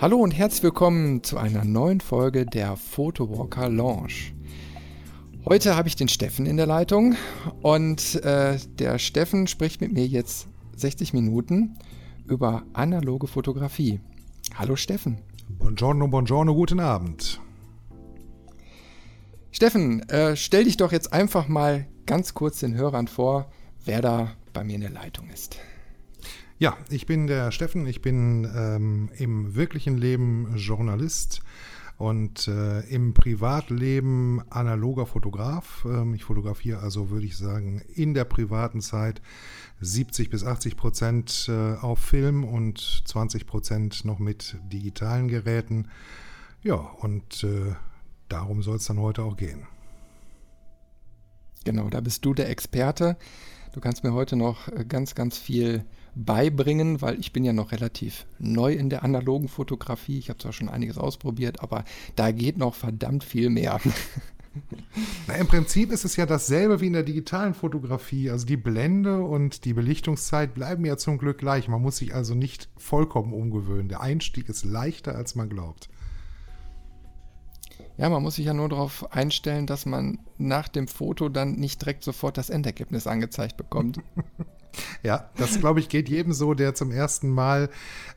Hallo und herzlich willkommen zu einer neuen Folge der Photowalker Launch. Heute habe ich den Steffen in der Leitung und äh, der Steffen spricht mit mir jetzt 60 Minuten über analoge Fotografie. Hallo Steffen. Buongiorno, buongiorno, guten Abend. Steffen, äh, stell dich doch jetzt einfach mal ganz kurz den Hörern vor, wer da bei mir in der Leitung ist. Ja, ich bin der Steffen, ich bin ähm, im wirklichen Leben Journalist und äh, im Privatleben analoger Fotograf. Ähm, ich fotografiere also, würde ich sagen, in der privaten Zeit 70 bis 80 Prozent äh, auf Film und 20 Prozent noch mit digitalen Geräten. Ja, und äh, darum soll es dann heute auch gehen. Genau, da bist du der Experte. Du kannst mir heute noch äh, ganz, ganz viel beibringen, weil ich bin ja noch relativ neu in der analogen Fotografie. Ich habe zwar schon einiges ausprobiert, aber da geht noch verdammt viel mehr. Na, Im Prinzip ist es ja dasselbe wie in der digitalen Fotografie. Also die Blende und die Belichtungszeit bleiben ja zum Glück gleich. Man muss sich also nicht vollkommen umgewöhnen. Der Einstieg ist leichter, als man glaubt. Ja, man muss sich ja nur darauf einstellen, dass man nach dem Foto dann nicht direkt sofort das Endergebnis angezeigt bekommt. Ja, das glaube ich geht jedem so, der zum ersten Mal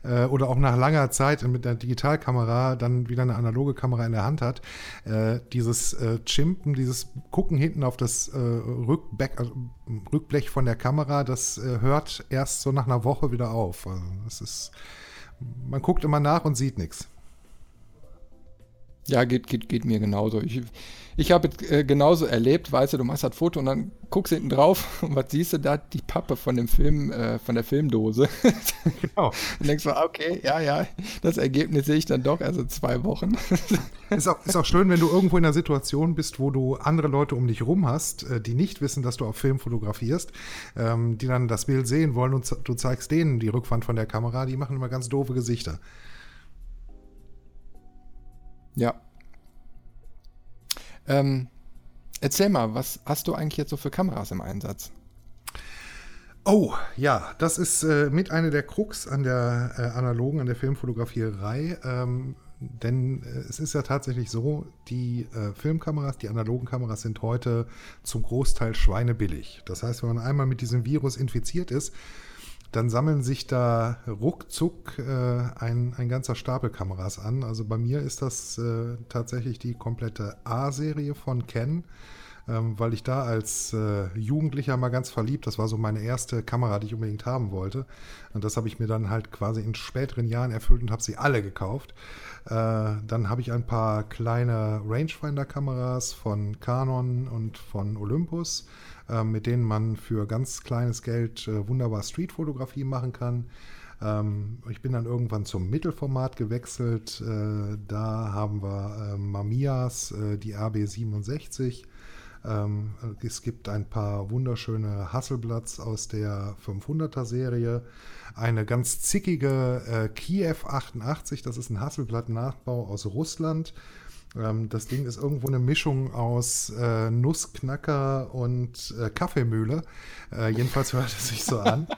äh, oder auch nach langer Zeit mit einer Digitalkamera dann wieder eine analoge Kamera in der Hand hat. Äh, dieses äh, Chimpen, dieses Gucken hinten auf das äh, Rückback, also Rückblech von der Kamera, das äh, hört erst so nach einer Woche wieder auf. Also das ist, man guckt immer nach und sieht nichts. Ja, geht, geht, geht mir genauso. Ich, ich habe äh, genauso erlebt, weißt du, du machst das Foto und dann guckst du hinten drauf und was siehst du da? Die Pappe von dem Film, äh, von der Filmdose. genau. Und denkst du, okay, ja, ja, das Ergebnis sehe ich dann doch, also zwei Wochen. ist, auch, ist auch schön, wenn du irgendwo in einer Situation bist, wo du andere Leute um dich rum hast, äh, die nicht wissen, dass du auf Film fotografierst, ähm, die dann das Bild sehen wollen und du zeigst denen die Rückwand von der Kamera, die machen immer ganz doofe Gesichter. Ja. Ähm, erzähl mal, was hast du eigentlich jetzt so für Kameras im Einsatz? Oh, ja, das ist äh, mit einer der Krux an der äh, analogen, an der Filmfotografierei. Ähm, denn äh, es ist ja tatsächlich so, die äh, Filmkameras, die analogen Kameras sind heute zum Großteil schweinebillig. Das heißt, wenn man einmal mit diesem Virus infiziert ist, dann sammeln sich da ruckzuck äh, ein, ein ganzer Stapel Kameras an. Also bei mir ist das äh, tatsächlich die komplette A-Serie von Ken, ähm, weil ich da als äh, Jugendlicher mal ganz verliebt, das war so meine erste Kamera, die ich unbedingt haben wollte. Und das habe ich mir dann halt quasi in späteren Jahren erfüllt und habe sie alle gekauft. Äh, dann habe ich ein paar kleine Rangefinder-Kameras von Canon und von Olympus äh, mit denen man für ganz kleines Geld äh, wunderbar Streetfotografie machen kann. Ähm, ich bin dann irgendwann zum Mittelformat gewechselt. Äh, da haben wir äh, Mamias, äh, die RB67. Ähm, es gibt ein paar wunderschöne Hasselblatts aus der 500er Serie. Eine ganz zickige Kiev 88, das ist ein Hasselblatt-Nachbau aus Russland. Ähm, das Ding ist irgendwo eine Mischung aus äh, Nussknacker und äh, Kaffeemühle. Äh, jedenfalls hört es sich so an.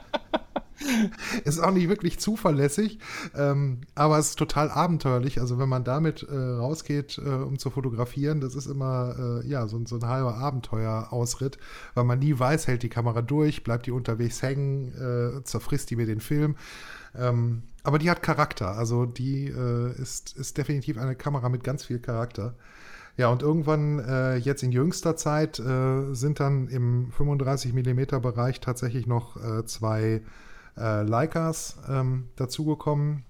ist auch nicht wirklich zuverlässig, ähm, aber es ist total abenteuerlich. Also wenn man damit äh, rausgeht, äh, um zu fotografieren, das ist immer äh, ja so, so, ein halber Abenteuerausritt, weil man nie weiß, hält die Kamera durch, bleibt die unterwegs hängen, äh, zerfrisst die mir den Film. Ähm, aber die hat Charakter. Also die äh, ist, ist definitiv eine Kamera mit ganz viel Charakter. Ja, und irgendwann äh, jetzt in jüngster Zeit äh, sind dann im 35 mm Bereich tatsächlich noch äh, zwei äh, Leicas ähm, dazugekommen.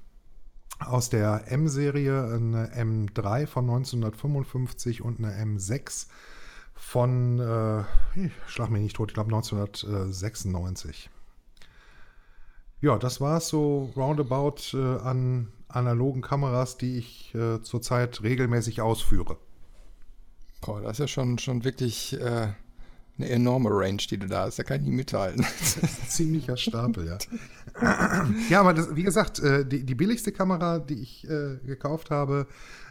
Aus der M-Serie eine M3 von 1955 und eine M6 von, äh, ich schlag mich nicht tot, ich glaube 1996 ja, das war es so roundabout äh, an analogen Kameras, die ich äh, zurzeit regelmäßig ausführe. Boah, das ist ja schon, schon wirklich äh, eine enorme Range, die du da hast. Da kann ich nicht ein ziemlicher Stapel, ja. ja, aber das, wie gesagt, äh, die, die, billigste Kamera, die ich äh, gekauft habe,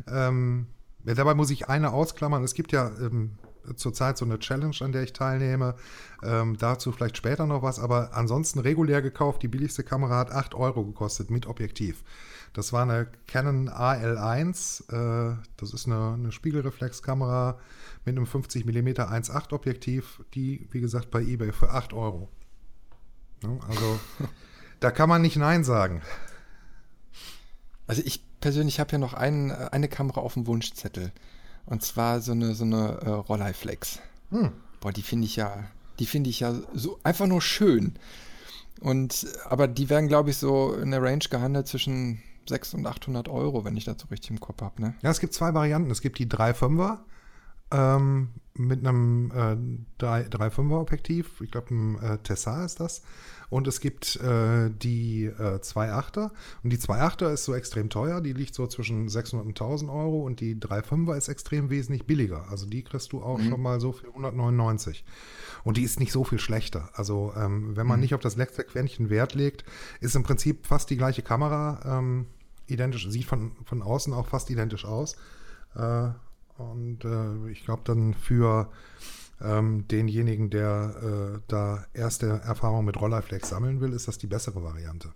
ähm, ja, dabei muss ich eine ausklammern. Es gibt ja ähm, zurzeit so eine Challenge, an der ich teilnehme. Ähm, dazu vielleicht später noch was, aber ansonsten regulär gekauft. Die billigste Kamera hat 8 Euro gekostet mit Objektiv. Das war eine Canon AL1. Äh, das ist eine, eine Spiegelreflexkamera mit einem 50 mm 1.8 Objektiv, die, wie gesagt, bei eBay für 8 Euro. Ja, also, da kann man nicht Nein sagen. Also ich persönlich habe ja noch ein, eine Kamera auf dem Wunschzettel. Und zwar so eine, so eine äh, Rolleiflex. Hm. Boah, die finde ich ja, die finde ich ja so einfach nur schön. Und, aber die werden, glaube ich, so in der Range gehandelt zwischen 600 und 800 Euro, wenn ich das so richtig im Kopf habe. Ne? Ja, es gibt zwei Varianten. Es gibt die 3,5er ähm, mit einem äh, 3,5er Objektiv. Ich glaube, ein äh, Tessar ist das. Und es gibt äh, die äh, 2.8er. Und die 2.8er ist so extrem teuer. Die liegt so zwischen 600 und 1000 Euro. Und die 3.5er ist extrem wesentlich billiger. Also die kriegst du auch mhm. schon mal so für 199. Und die ist nicht so viel schlechter. Also ähm, wenn man mhm. nicht auf das letzte Quäntchen Wert legt, ist im Prinzip fast die gleiche Kamera. Ähm, identisch, sieht von, von außen auch fast identisch aus. Äh, und äh, ich glaube dann für ähm, denjenigen, der äh, da erste Erfahrung mit Rolleiflex sammeln will, ist das die bessere Variante.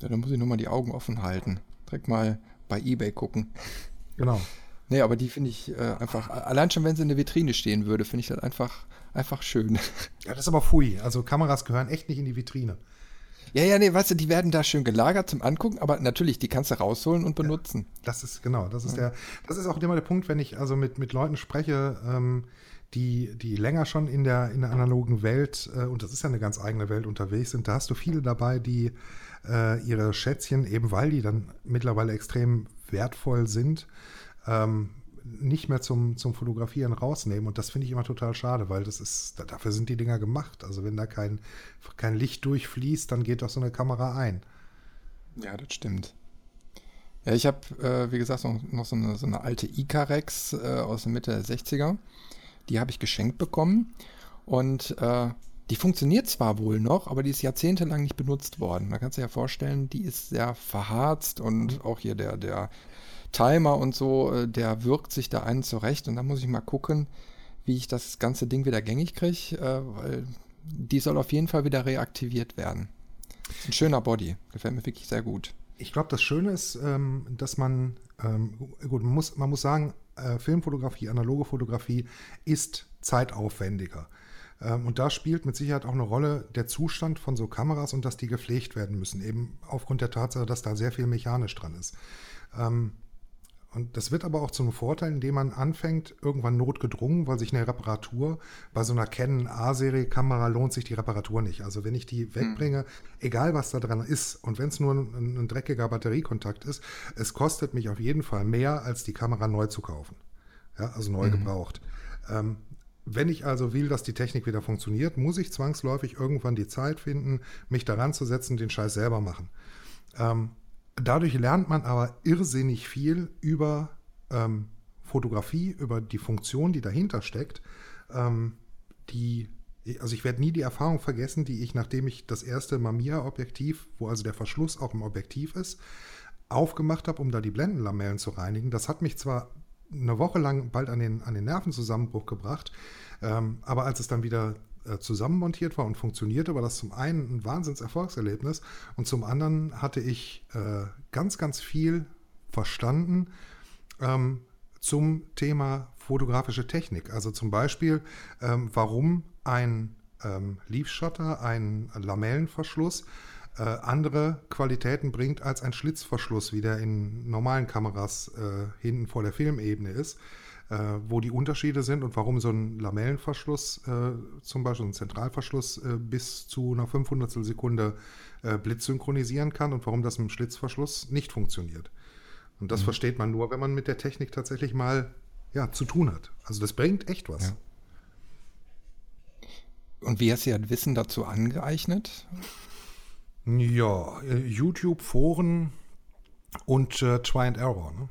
Ja, dann muss ich nur mal die Augen offen halten. Direkt mal bei Ebay gucken. Genau. Nee, aber die finde ich äh, einfach, allein schon wenn sie in der Vitrine stehen würde, finde ich das einfach, einfach schön. Ja, das ist aber fui. Also Kameras gehören echt nicht in die Vitrine. Ja, ja, nee, weißt du, die werden da schön gelagert zum Angucken, aber natürlich, die kannst du rausholen und benutzen. Ja, das ist, genau, das ist ja. der, das ist auch immer der Punkt, wenn ich also mit, mit Leuten spreche, ähm, die, die länger schon in der, in der analogen Welt, äh, und das ist ja eine ganz eigene Welt unterwegs sind, da hast du viele dabei, die äh, ihre Schätzchen, eben weil die dann mittlerweile extrem wertvoll sind, ähm, nicht mehr zum, zum Fotografieren rausnehmen. Und das finde ich immer total schade, weil das ist, dafür sind die Dinger gemacht. Also wenn da kein, kein Licht durchfließt, dann geht doch so eine Kamera ein. Ja, das stimmt. Ja, ich habe, äh, wie gesagt, noch, noch so, eine, so eine alte Icarex äh, aus der Mitte der 60er. Die habe ich geschenkt bekommen. Und äh, die funktioniert zwar wohl noch, aber die ist jahrzehntelang nicht benutzt worden. Da kannst du dir ja vorstellen, die ist sehr verharzt und mhm. auch hier der, der Timer und so, äh, der wirkt sich da einen zurecht. Und da muss ich mal gucken, wie ich das ganze Ding wieder gängig kriege, äh, weil die soll auf jeden Fall wieder reaktiviert werden. Ein schöner Body, gefällt mir wirklich sehr gut. Ich glaube, das Schöne ist, ähm, dass man, ähm, gut, man muss, man muss sagen, äh, Filmfotografie, analoge Fotografie ist zeitaufwendiger. Ähm, und da spielt mit Sicherheit auch eine Rolle der Zustand von so Kameras und dass die gepflegt werden müssen, eben aufgrund der Tatsache, dass da sehr viel mechanisch dran ist. Ähm, und das wird aber auch zum Vorteil, indem man anfängt, irgendwann notgedrungen, weil sich eine Reparatur bei so einer Canon A-Serie-Kamera lohnt sich die Reparatur nicht. Also wenn ich die hm. wegbringe, egal was da dran ist, und wenn es nur ein, ein, dreckiger Batteriekontakt ist, es kostet mich auf jeden Fall mehr, als die Kamera neu zu kaufen. Ja, also neu mhm. gebraucht. Ähm, wenn ich also will, dass die Technik wieder funktioniert, muss ich zwangsläufig irgendwann die Zeit finden, mich daran zu setzen, den Scheiß selber machen. Ähm, Dadurch lernt man aber irrsinnig viel über ähm, Fotografie, über die Funktion, die dahinter steckt. Ähm, die, also ich werde nie die Erfahrung vergessen, die ich, nachdem ich das erste Mamiya-Objektiv, wo also der Verschluss auch im Objektiv ist, aufgemacht habe, um da die Blendenlamellen zu reinigen. Das hat mich zwar eine Woche lang bald an den, an den Nervenzusammenbruch gebracht, ähm, aber als es dann wieder zusammenmontiert war und funktionierte, war das zum einen ein Wahnsinnserfolgserlebnis und zum anderen hatte ich äh, ganz, ganz viel verstanden ähm, zum Thema fotografische Technik. Also zum Beispiel, ähm, warum ein ähm, Leaf Shutter, ein Lamellenverschluss, äh, andere Qualitäten bringt als ein Schlitzverschluss, wie der in normalen Kameras äh, hinten vor der Filmebene ist äh, wo die Unterschiede sind und warum so ein Lamellenverschluss, äh, zum Beispiel ein Zentralverschluss, äh, bis zu einer 500 Sekunde äh, Blitz synchronisieren kann und warum das mit dem Schlitzverschluss nicht funktioniert. Und das mhm. versteht man nur, wenn man mit der Technik tatsächlich mal ja, zu tun hat. Also das bringt echt was. Ja. Und wie hast du ja Wissen dazu angeeignet? Ja, äh, YouTube, Foren und äh, Try and Error. Ne?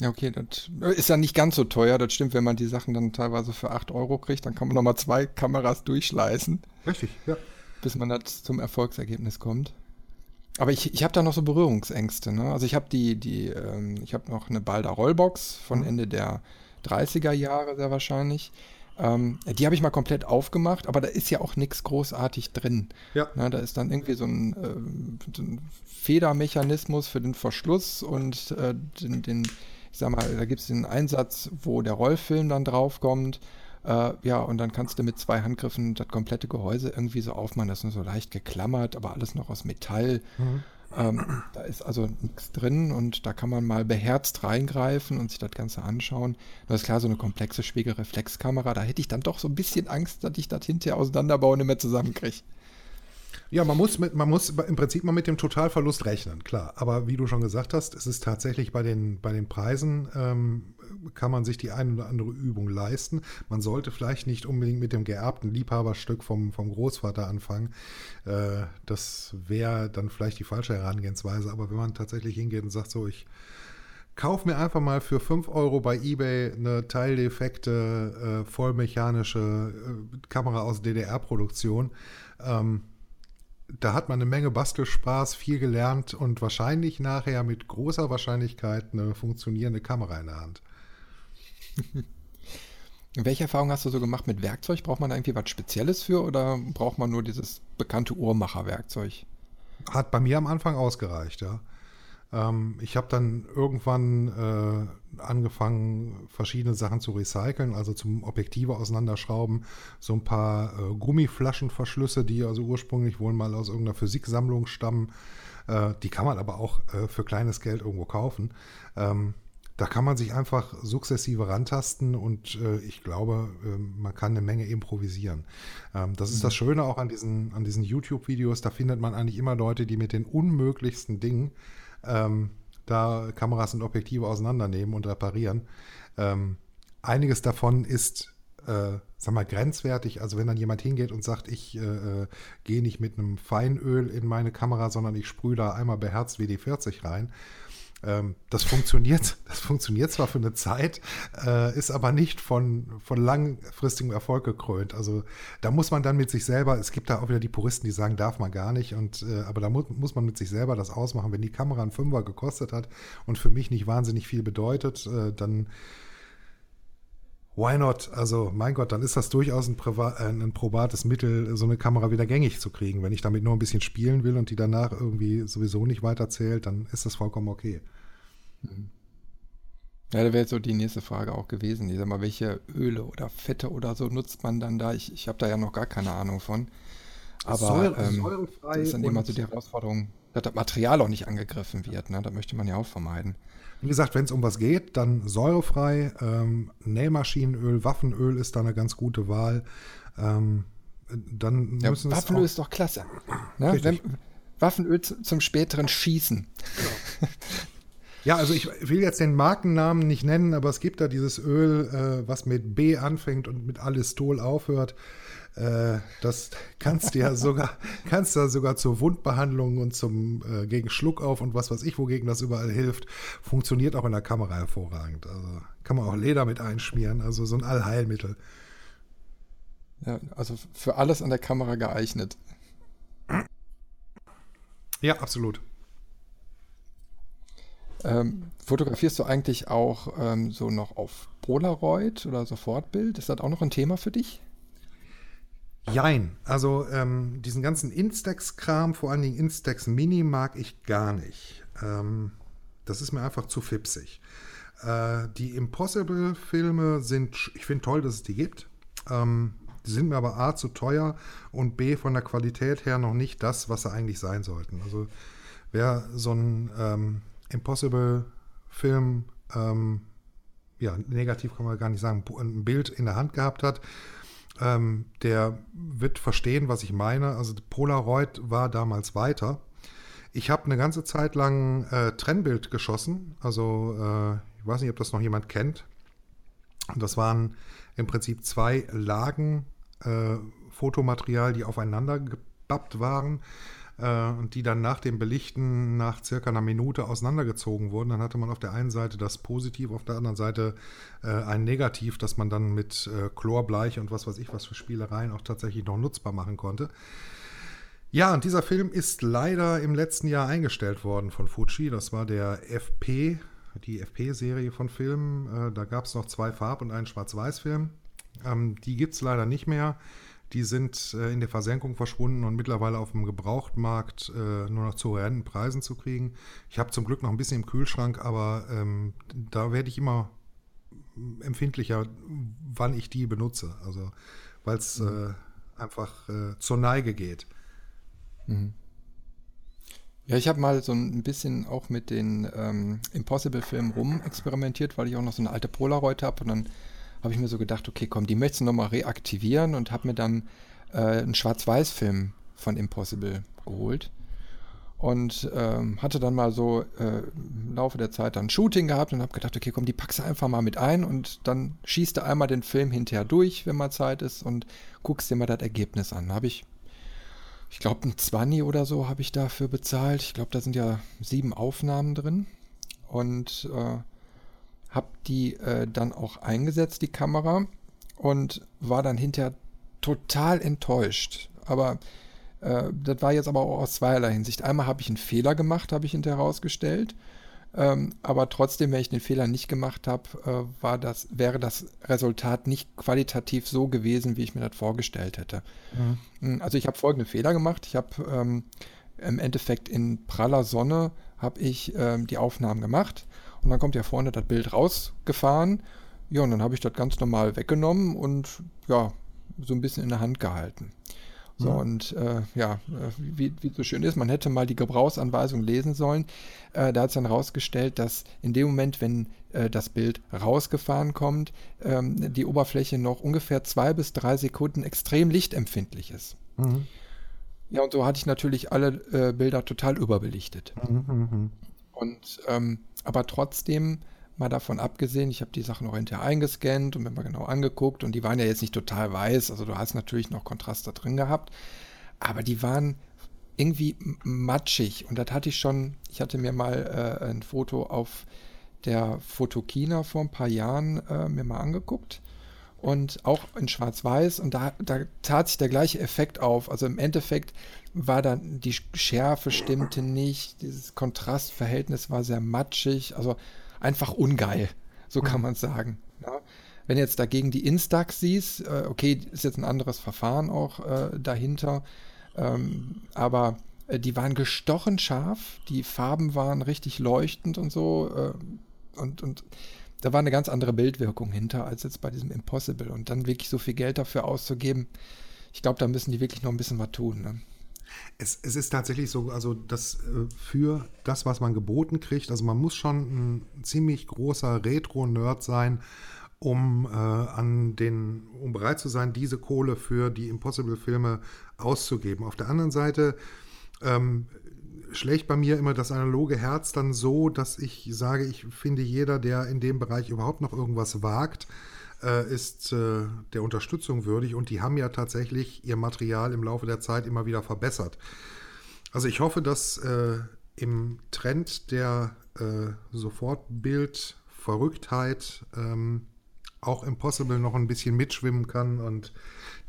Ja, okay, das ist ja nicht ganz so teuer. Das stimmt, wenn man die Sachen dann teilweise für 8 Euro kriegt, dann kann man nochmal zwei Kameras durchschleißen. Richtig, ja. Bis man das zum Erfolgsergebnis kommt. Aber ich, ich habe da noch so Berührungsängste. Ne? Also ich habe die, die, ähm, ich habe noch eine Balda Rollbox von mhm. Ende der 30er Jahre sehr wahrscheinlich. Ähm, die habe ich mal komplett aufgemacht, aber da ist ja auch nichts großartig drin. Ja. Na, da ist dann irgendwie so ein, äh, so ein Federmechanismus für den Verschluss und äh, den, den, ich sag mal, da gibt es den Einsatz, wo der Rollfilm dann draufkommt. Äh, ja, und dann kannst du mit zwei Handgriffen das komplette Gehäuse irgendwie so aufmachen. Das ist nur so leicht geklammert, aber alles noch aus Metall. Mhm. Ähm, da ist also nichts drin und da kann man mal beherzt reingreifen und sich das Ganze anschauen. Das ist klar, so eine komplexe Spiegelreflexkamera, da hätte ich dann doch so ein bisschen Angst, dass ich das hinterher auseinanderbauen und nicht mehr zusammenkriege. Ja, man muss, mit, man muss im Prinzip mal mit dem Totalverlust rechnen, klar. Aber wie du schon gesagt hast, es ist tatsächlich bei den, bei den Preisen, ähm, kann man sich die eine oder andere Übung leisten. Man sollte vielleicht nicht unbedingt mit dem geerbten Liebhaberstück vom, vom Großvater anfangen. Äh, das wäre dann vielleicht die falsche Herangehensweise. Aber wenn man tatsächlich hingeht und sagt, so, ich kauf mir einfach mal für 5 Euro bei eBay eine teildefekte, äh, vollmechanische äh, Kamera aus DDR-Produktion. Ähm, da hat man eine Menge Bastelspaß, viel gelernt und wahrscheinlich nachher mit großer Wahrscheinlichkeit eine funktionierende Kamera in der Hand. Welche Erfahrung hast du so gemacht mit Werkzeug? Braucht man da irgendwie was Spezielles für oder braucht man nur dieses bekannte Uhrmacherwerkzeug? Hat bei mir am Anfang ausgereicht, ja. Ähm, ich habe dann irgendwann äh, angefangen, verschiedene Sachen zu recyceln, also zum Objektive auseinanderschrauben, so ein paar äh, Gummiflaschenverschlüsse, die also ursprünglich wohl mal aus irgendeiner Physiksammlung stammen. Äh, die kann man aber auch äh, für kleines Geld irgendwo kaufen. Ähm, da kann man sich einfach sukzessive rantasten und äh, ich glaube, äh, man kann eine Menge improvisieren. Ähm, das mhm. ist das mhm. Schöne auch an diesen, an diesen YouTube-Videos. Da findet man eigentlich immer Leute, die mit den unmöglichsten Dingen ähm, da Kameras und Objektive auseinandernehmen und reparieren. Ähm, einiges davon ist, äh, sag mal, grenzwertig. Also wenn dann jemand hingeht und sagt, ich äh, äh gehe nicht mit einem Feinöl in meine Kamera, sondern ich sprühe da einmal beherzt WD-40 rein. Ähm, das funktioniert, das funktioniert zwar für eine Zeit, äh, ist aber nicht von, von langfristigem Erfolg gekrönt. Also da muss man dann mit sich selber, es gibt da auch wieder die Puristen, die sagen, darf man gar nicht, und, äh, aber da mu muss man mit sich selber das ausmachen. Wenn die Kamera einen Fünfer gekostet hat und für mich nicht wahnsinnig viel bedeutet, äh, dann why not? Also, mein Gott, dann ist das durchaus ein, Priva äh, ein probates Mittel, so eine Kamera wieder gängig zu kriegen. Wenn ich damit nur ein bisschen spielen will und die danach irgendwie sowieso nicht weiterzählt, dann ist das vollkommen okay. Mhm. Ja, da wäre so die nächste Frage auch gewesen. Ich sag mal, welche Öle oder Fette oder so nutzt man dann da? Ich, ich habe da ja noch gar keine Ahnung von. Aber Säure, ähm, das ist dann immer so die Herausforderung, dass das Material auch nicht angegriffen wird. Ne? Das möchte man ja auch vermeiden. Wie gesagt, wenn es um was geht, dann säurefrei. Ähm, Nähmaschinenöl, Waffenöl ist da eine ganz gute Wahl. Ähm, dann ja, müssen Waffenöl ist doch klasse. Ne? Wenn, Waffenöl zum späteren Schießen. Ja. Ja, also ich will jetzt den Markennamen nicht nennen, aber es gibt da dieses Öl, äh, was mit B anfängt und mit Alistol aufhört. Äh, das kannst du ja sogar, kannst du sogar zur Wundbehandlung und zum äh, gegen Schluckauf und was weiß ich, wogegen das überall hilft. Funktioniert auch in der Kamera hervorragend. Also kann man auch Leder mit einschmieren, also so ein Allheilmittel. Ja, also für alles an der Kamera geeignet. Ja, absolut. Ähm, fotografierst du eigentlich auch ähm, so noch auf Polaroid oder Sofortbild? Ist das auch noch ein Thema für dich? Jein. Also ähm, diesen ganzen Instax-Kram, vor allen Dingen Instax Mini, mag ich gar nicht. Ähm, das ist mir einfach zu fipsig. Äh, die Impossible-Filme sind, ich finde toll, dass es die gibt. Ähm, die sind mir aber A zu teuer und B von der Qualität her noch nicht das, was sie eigentlich sein sollten. Also wer so ein ähm, Impossible-Film, ähm, ja, negativ kann man gar nicht sagen, ein Bild in der Hand gehabt hat, ähm, der wird verstehen, was ich meine. Also Polaroid war damals weiter. Ich habe eine ganze Zeit lang äh, Trennbild geschossen. Also äh, ich weiß nicht, ob das noch jemand kennt. Das waren im Prinzip zwei Lagen äh, Fotomaterial, die aufeinander gebappt waren und die dann nach dem Belichten nach circa einer Minute auseinandergezogen wurden. Dann hatte man auf der einen Seite das Positiv, auf der anderen Seite äh, ein Negativ, das man dann mit äh, Chlorbleich und was weiß ich was für Spielereien auch tatsächlich noch nutzbar machen konnte. Ja, und dieser Film ist leider im letzten Jahr eingestellt worden von Fuji. Das war der FP die FP-Serie von Filmen. Äh, da gab es noch zwei Farb- und einen Schwarz-Weiß-Film. Ähm, die gibt es leider nicht mehr. Die sind äh, in der Versenkung verschwunden und mittlerweile auf dem Gebrauchtmarkt äh, nur noch zu horrenden Preisen zu kriegen. Ich habe zum Glück noch ein bisschen im Kühlschrank, aber ähm, da werde ich immer empfindlicher, wann ich die benutze. Also, weil es mhm. äh, einfach äh, zur Neige geht. Mhm. Ja, ich habe mal so ein bisschen auch mit den ähm, Impossible-Filmen rum experimentiert, weil ich auch noch so eine alte Polaroid habe und dann habe ich mir so gedacht, okay, komm, die möchtest du nochmal reaktivieren und habe mir dann äh, einen Schwarz-Weiß-Film von Impossible geholt. Und ähm, hatte dann mal so äh, im Laufe der Zeit dann Shooting gehabt und habe gedacht, okay, komm, die packst du einfach mal mit ein und dann schießt du einmal den Film hinterher durch, wenn mal Zeit ist und guckst dir mal das Ergebnis an. Habe ich, ich glaube, ein 20 oder so habe ich dafür bezahlt. Ich glaube, da sind ja sieben Aufnahmen drin. Und äh, habe die äh, dann auch eingesetzt, die Kamera, und war dann hinterher total enttäuscht. Aber äh, das war jetzt aber auch aus zweierlei Hinsicht. Einmal habe ich einen Fehler gemacht, habe ich hinterher herausgestellt. Ähm, aber trotzdem, wenn ich den Fehler nicht gemacht habe, äh, war das, wäre das Resultat nicht qualitativ so gewesen, wie ich mir das vorgestellt hätte. Mhm. Also ich habe folgende Fehler gemacht. Ich habe ähm, im Endeffekt in praller Sonne habe ich ähm, die Aufnahmen gemacht und dann kommt ja vorne das Bild rausgefahren. Ja, und dann habe ich das ganz normal weggenommen und ja, so ein bisschen in der Hand gehalten. So, und äh, ja, äh, wie, wie so schön ist, man hätte mal die Gebrauchsanweisung lesen sollen. Äh, da hat es dann rausgestellt, dass in dem Moment, wenn äh, das Bild rausgefahren kommt, ähm, die Oberfläche noch ungefähr zwei bis drei Sekunden extrem lichtempfindlich ist. Mhm. Ja, und so hatte ich natürlich alle äh, Bilder total überbelichtet. Mhm, mhm. und ähm, aber trotzdem, mal davon abgesehen, ich habe die Sachen noch hinterher eingescannt und mir mal genau angeguckt und die waren ja jetzt nicht total weiß, also du hast natürlich noch Kontrast da drin gehabt, aber die waren irgendwie matschig und das hatte ich schon, ich hatte mir mal äh, ein Foto auf der Fotokina vor ein paar Jahren äh, mir mal angeguckt und auch in Schwarz-Weiß und da, da tat sich der gleiche Effekt auf. Also im Endeffekt war dann die Schärfe stimmte nicht, dieses Kontrastverhältnis war sehr matschig, also einfach ungeil, so kann mhm. man sagen. Ja. Wenn jetzt dagegen die Instax siehst, äh, okay, ist jetzt ein anderes Verfahren auch äh, dahinter, ähm, aber äh, die waren gestochen scharf, die Farben waren richtig leuchtend und so äh, und, und da war eine ganz andere Bildwirkung hinter als jetzt bei diesem Impossible und dann wirklich so viel Geld dafür auszugeben, ich glaube, da müssen die wirklich noch ein bisschen was tun. Ne? Es, es, ist tatsächlich so, also das äh, für das, was man geboten kriegt, also man muss schon ein ziemlich großer Retro-Nerd sein, um äh, an den, um bereit zu sein, diese Kohle für die Impossible-Filme auszugeben. Auf der anderen Seite ähm, schlägt bei mir immer das analoge Herz dann so, dass ich sage, ich finde jeder, der in dem Bereich überhaupt noch irgendwas wagt, äh, ist äh, der Unterstützung würdig und die haben ja tatsächlich ihr Material im Laufe der Zeit immer wieder verbessert. Also ich hoffe, dass äh, im Trend der Sofortbild-Verrücktheit ähm, auch Impossible noch ein bisschen mitschwimmen kann und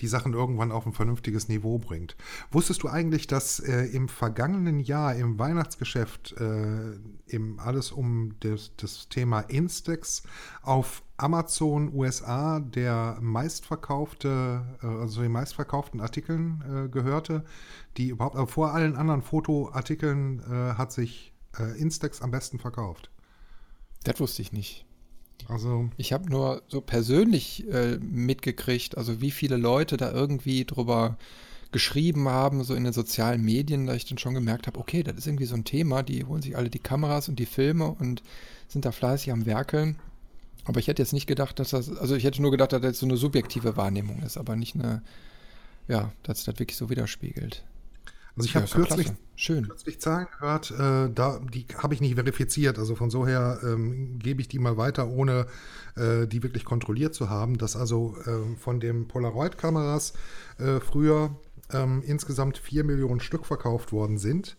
die Sachen irgendwann auf ein vernünftiges Niveau bringt. Wusstest du eigentlich, dass äh, im vergangenen Jahr im Weihnachtsgeschäft äh, im alles um das, das Thema Instax auf Amazon USA der meistverkaufte, äh, also die meistverkauften Artikeln äh, gehörte, die überhaupt, äh, vor allen anderen Fotoartikeln äh, hat sich äh, Instax am besten verkauft. Das wusste ich nicht. Also ich habe nur so persönlich äh, mitgekriegt, also wie viele Leute da irgendwie drüber geschrieben haben, so in den sozialen Medien, da ich dann schon gemerkt habe, okay, das ist irgendwie so ein Thema, die holen sich alle die Kameras und die Filme und sind da fleißig am Werkeln. Aber ich hätte jetzt nicht gedacht, dass das, also ich hätte nur gedacht, dass das so eine subjektive Wahrnehmung ist, aber nicht eine, ja, dass das wirklich so widerspiegelt. Also ich ja, habe kürzlich, Schön. kürzlich Zahlen gehört, äh, da, die habe ich nicht verifiziert. Also von so her ähm, gebe ich die mal weiter, ohne äh, die wirklich kontrolliert zu haben, dass also äh, von den Polaroid-Kameras äh, früher ähm, insgesamt vier Millionen Stück verkauft worden sind.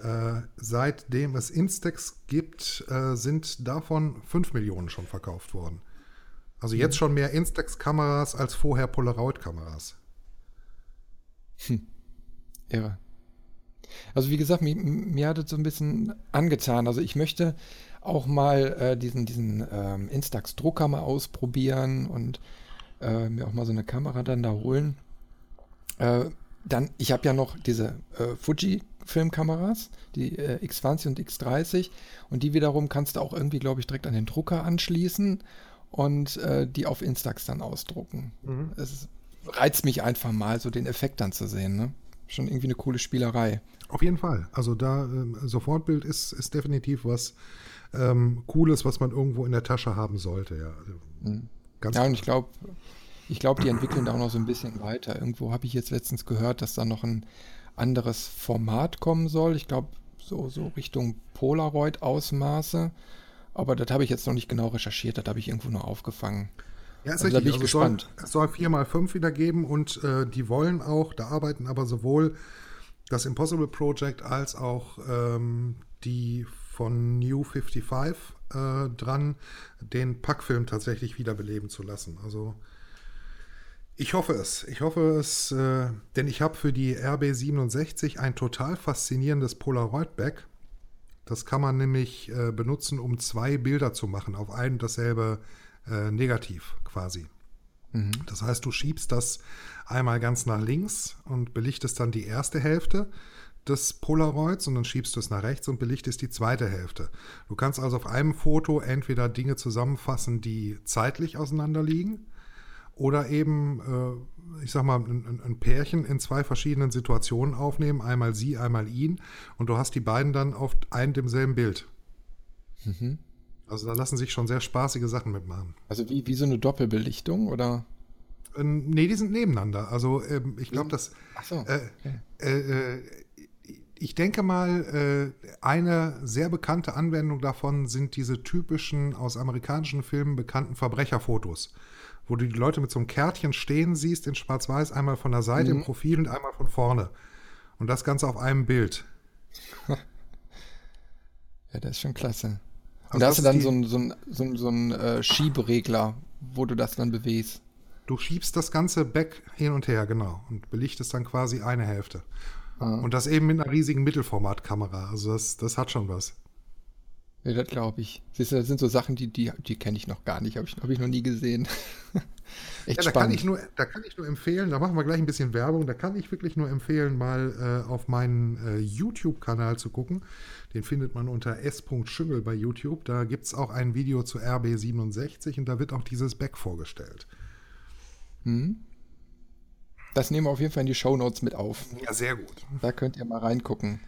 Äh, seitdem es Instax gibt, äh, sind davon fünf Millionen schon verkauft worden. Also jetzt hm. schon mehr Instax-Kameras als vorher Polaroid-Kameras. Hm. Irre. Also wie gesagt, mir, mir hat es so ein bisschen angetan. Also ich möchte auch mal äh, diesen, diesen ähm, Instax-Drucker mal ausprobieren und äh, mir auch mal so eine Kamera dann da holen. Äh, dann, ich habe ja noch diese äh, Fuji-Filmkameras, die äh, X20 und X30 und die wiederum kannst du auch irgendwie, glaube ich, direkt an den Drucker anschließen und äh, die auf Instax dann ausdrucken. Mhm. Es reizt mich einfach mal, so den Effekt dann zu sehen. Ne? Schon irgendwie eine coole Spielerei. Auf jeden Fall. Also da ähm, Sofortbild ist, ist definitiv was ähm, Cooles, was man irgendwo in der Tasche haben sollte. Ja, also, mhm. Ganz ja und ich glaube, ich glaube, die entwickeln da auch noch so ein bisschen weiter. Irgendwo habe ich jetzt letztens gehört, dass da noch ein anderes Format kommen soll. Ich glaube, so, so Richtung Polaroid-Ausmaße. Aber das habe ich jetzt noch nicht genau recherchiert, das habe ich irgendwo nur aufgefangen. Ja, ist also, richtig. Da bin ich also gespannt. Es soll, soll 4x5 wieder geben und äh, die wollen auch, da arbeiten aber sowohl das Impossible Project als auch ähm, die von New 55 äh, dran, den Packfilm tatsächlich wiederbeleben zu lassen. Also ich hoffe es. Ich hoffe es, äh, denn ich habe für die RB67 ein total faszinierendes Polaroid-Bag. Das kann man nämlich äh, benutzen, um zwei Bilder zu machen, auf ein und dasselbe äh, Negativ quasi. Mhm. Das heißt, du schiebst das einmal ganz nach links und belichtest dann die erste Hälfte des Polaroids und dann schiebst du es nach rechts und belichtest die zweite Hälfte. Du kannst also auf einem Foto entweder Dinge zusammenfassen, die zeitlich auseinander liegen oder eben, äh, ich sag mal, ein, ein, Pärchen in zwei verschiedenen Situationen aufnehmen, einmal sie, einmal ihn und du hast die beiden dann auf einem demselben Bild. Mhm. Also da lassen sich schon sehr spaßige Sachen mitmachen. Also wie, wie so eine Doppelbelichtung oder? Äh, nee, die sind nebeneinander. Also ähm, ich glaube, dass Ach so, äh, okay. äh, äh, ich denke mal, äh, eine sehr bekannte Anwendung davon sind diese typischen aus amerikanischen Filmen bekannten Verbrecherfotos, wo du die Leute mit so einem Kärtchen stehen siehst in Schwarz-Weiß, einmal von der Seite mhm. im Profil und einmal von vorne. Und das Ganze auf einem Bild. ja, das ist schon klasse. Und also da hast du dann so einen so so so ein, äh, Schieberegler, wo du das dann bewegst. Du schiebst das ganze Back hin und her, genau, und belichtest dann quasi eine Hälfte. Ah. Und das eben mit einer riesigen Mittelformatkamera. Also das, das hat schon was. Ja, das glaube ich. Siehst du, das sind so Sachen, die, die, die kenne ich noch gar nicht, habe ich, hab ich noch nie gesehen. Echt ja, da spannend. Kann ich nur, da kann ich nur empfehlen, da machen wir gleich ein bisschen Werbung, da kann ich wirklich nur empfehlen, mal äh, auf meinen äh, YouTube-Kanal zu gucken. Den findet man unter s.schüngel bei YouTube. Da gibt es auch ein Video zu RB67 und da wird auch dieses Back vorgestellt. Hm. Das nehmen wir auf jeden Fall in die Show Notes mit auf. Ja, sehr gut. Da könnt ihr mal reingucken.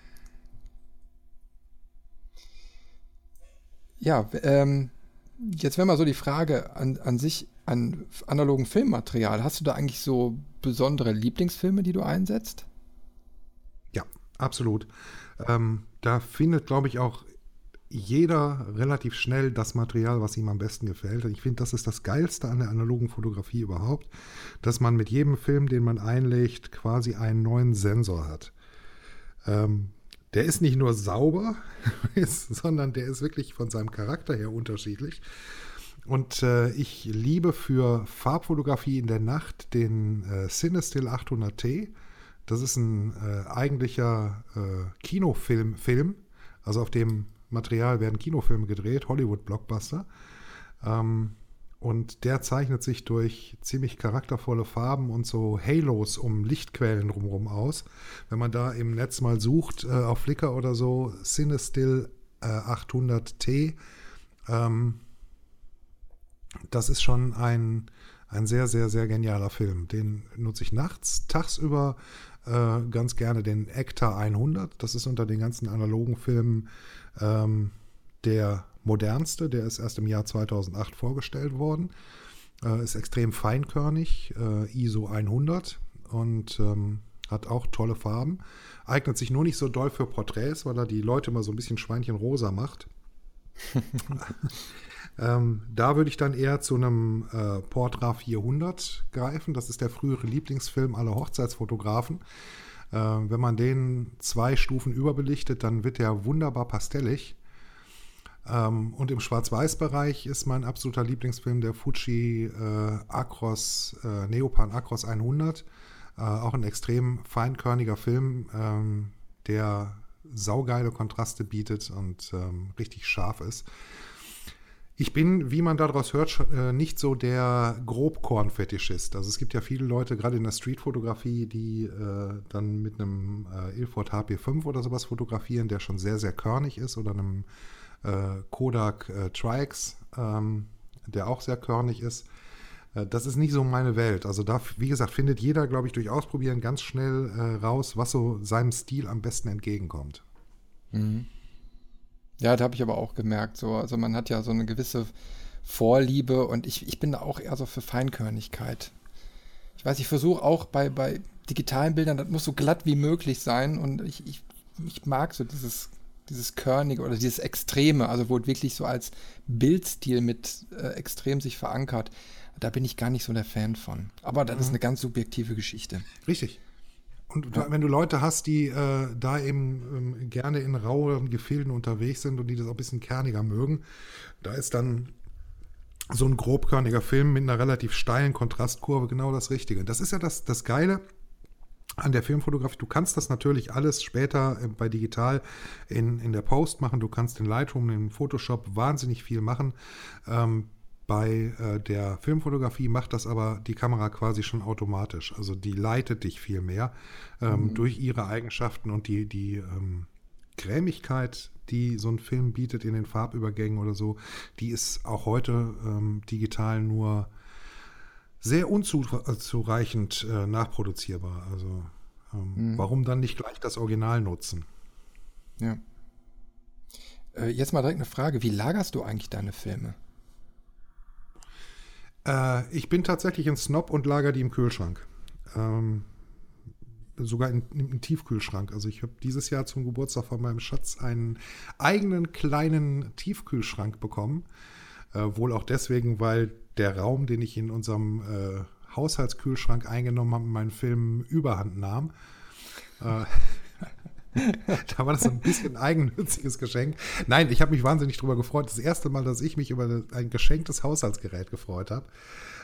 Ja, ähm, jetzt wäre mal so die Frage an, an sich, an analogen Filmmaterial. Hast du da eigentlich so besondere Lieblingsfilme, die du einsetzt? Ja, absolut. Ähm, da findet, glaube ich, auch jeder relativ schnell das Material, was ihm am besten gefällt. Ich finde, das ist das Geilste an der analogen Fotografie überhaupt, dass man mit jedem Film, den man einlegt, quasi einen neuen Sensor hat. Ähm, der ist nicht nur sauber, sondern der ist wirklich von seinem Charakter her unterschiedlich. Und äh, ich liebe für Farbfotografie in der Nacht den äh, Cinestill 800T. Das ist ein äh, eigentlicher äh, Kinofilm, Film, also auf dem Material werden Kinofilme gedreht, Hollywood-Blockbuster. Ähm, und der zeichnet sich durch ziemlich charaktervolle Farben und so Halos um Lichtquellen drumherum aus. Wenn man da im Netz mal sucht, äh, auf Flickr oder so, Cinestill äh, 800T, ähm, das ist schon ein, ein sehr, sehr, sehr genialer Film. Den nutze ich nachts, tagsüber äh, ganz gerne den Ektar 100. Das ist unter den ganzen analogen Filmen ähm, der modernste, der ist erst im Jahr 2008 vorgestellt worden. Äh, ist extrem feinkörnig, äh, ISO 100 und ähm, hat auch tolle Farben. Eignet sich nur nicht so doll für Porträts, weil er die Leute immer so ein bisschen schweinchenrosa macht. ähm, da würde ich dann eher zu einem äh, Portra 400 greifen. Das ist der frühere Lieblingsfilm aller Hochzeitsfotografen. Äh, wenn man den zwei Stufen überbelichtet, dann wird der wunderbar pastellig. Ähm, und im Schwarz-Weiß-Bereich ist mein absoluter Lieblingsfilm der Fuji äh, Acros, äh, Neopan Acros 100. Äh, auch ein extrem feinkörniger Film, ähm, der saugeile Kontraste bietet und ähm, richtig scharf ist. Ich bin, wie man daraus hört, äh, nicht so der Grobkorn-Fetischist. Also es gibt ja viele Leute, gerade in der Streetfotografie, die äh, dann mit einem äh, Ilford HP5 oder sowas fotografieren, der schon sehr, sehr körnig ist, oder einem äh, Kodak äh, Trix, ähm, der auch sehr körnig ist. Äh, das ist nicht so meine Welt. Also da, wie gesagt, findet jeder, glaube ich, durch Ausprobieren ganz schnell äh, raus, was so seinem Stil am besten entgegenkommt. Mhm. Ja, da habe ich aber auch gemerkt, so, also man hat ja so eine gewisse Vorliebe und ich, ich bin da auch eher so für Feinkörnigkeit. Ich weiß, ich versuche auch bei, bei digitalen Bildern, das muss so glatt wie möglich sein und ich, ich, ich mag so dieses, dieses Körnige oder dieses Extreme, also wo wirklich so als Bildstil mit äh, extrem sich verankert. Da bin ich gar nicht so der Fan von. Aber das mhm. ist eine ganz subjektive Geschichte. Richtig. Und ja. wenn du Leute hast, die äh, da eben ähm, gerne in rauen Gefilden unterwegs sind und die das auch ein bisschen kerniger mögen, da ist dann so ein grobkörniger Film mit einer relativ steilen Kontrastkurve genau das Richtige. Das ist ja das, das Geile an der Filmfotografie. Du kannst das natürlich alles später äh, bei digital in, in der Post machen. Du kannst in Lightroom, in Photoshop wahnsinnig viel machen. Ähm, bei äh, der Filmfotografie macht das aber die Kamera quasi schon automatisch. Also die leitet dich viel mehr ähm, mhm. durch ihre Eigenschaften und die, die ähm, Cremigkeit, die so ein Film bietet in den Farbübergängen oder so, die ist auch heute ähm, digital nur sehr unzureichend äh, nachproduzierbar. Also ähm, mhm. warum dann nicht gleich das Original nutzen? Ja. Äh, jetzt mal direkt eine Frage. Wie lagerst du eigentlich deine Filme? Äh, ich bin tatsächlich ein Snob und lager die im Kühlschrank. Ähm, sogar im Tiefkühlschrank. Also ich habe dieses Jahr zum Geburtstag von meinem Schatz einen eigenen kleinen Tiefkühlschrank bekommen. Äh, wohl auch deswegen, weil der Raum, den ich in unserem äh, Haushaltskühlschrank eingenommen habe, meinen Film überhand nahm. Äh, da war das ein bisschen ein eigennütziges Geschenk. Nein, ich habe mich wahnsinnig darüber gefreut. Das erste Mal, dass ich mich über ein geschenktes Haushaltsgerät gefreut habe.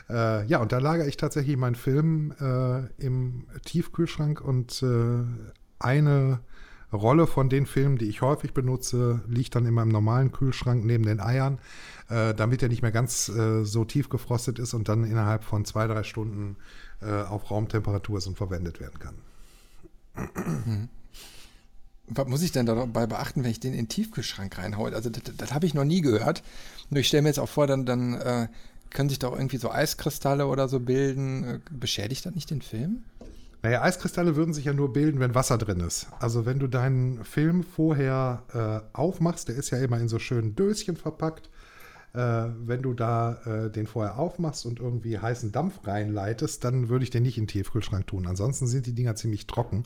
Äh, ja, und da lagere ich tatsächlich meinen Film äh, im Tiefkühlschrank und äh, eine Rolle von den Filmen, die ich häufig benutze, liegt dann in meinem normalen Kühlschrank neben den Eiern, äh, damit er nicht mehr ganz äh, so tief gefrostet ist und dann innerhalb von zwei, drei Stunden äh, auf Raumtemperatur ist und verwendet werden kann. Was muss ich denn dabei beachten, wenn ich den in den Tiefkühlschrank reinhaue? Also das, das habe ich noch nie gehört. Nur ich stelle mir jetzt auch vor, dann, dann äh, können sich doch irgendwie so Eiskristalle oder so bilden. Äh, beschädigt das nicht den Film? Naja, Eiskristalle würden sich ja nur bilden, wenn Wasser drin ist. Also wenn du deinen Film vorher äh, aufmachst, der ist ja immer in so schönen Döschen verpackt. Äh, wenn du da äh, den vorher aufmachst und irgendwie heißen Dampf reinleitest, dann würde ich den nicht in den Tiefkühlschrank tun. Ansonsten sind die Dinger ziemlich trocken.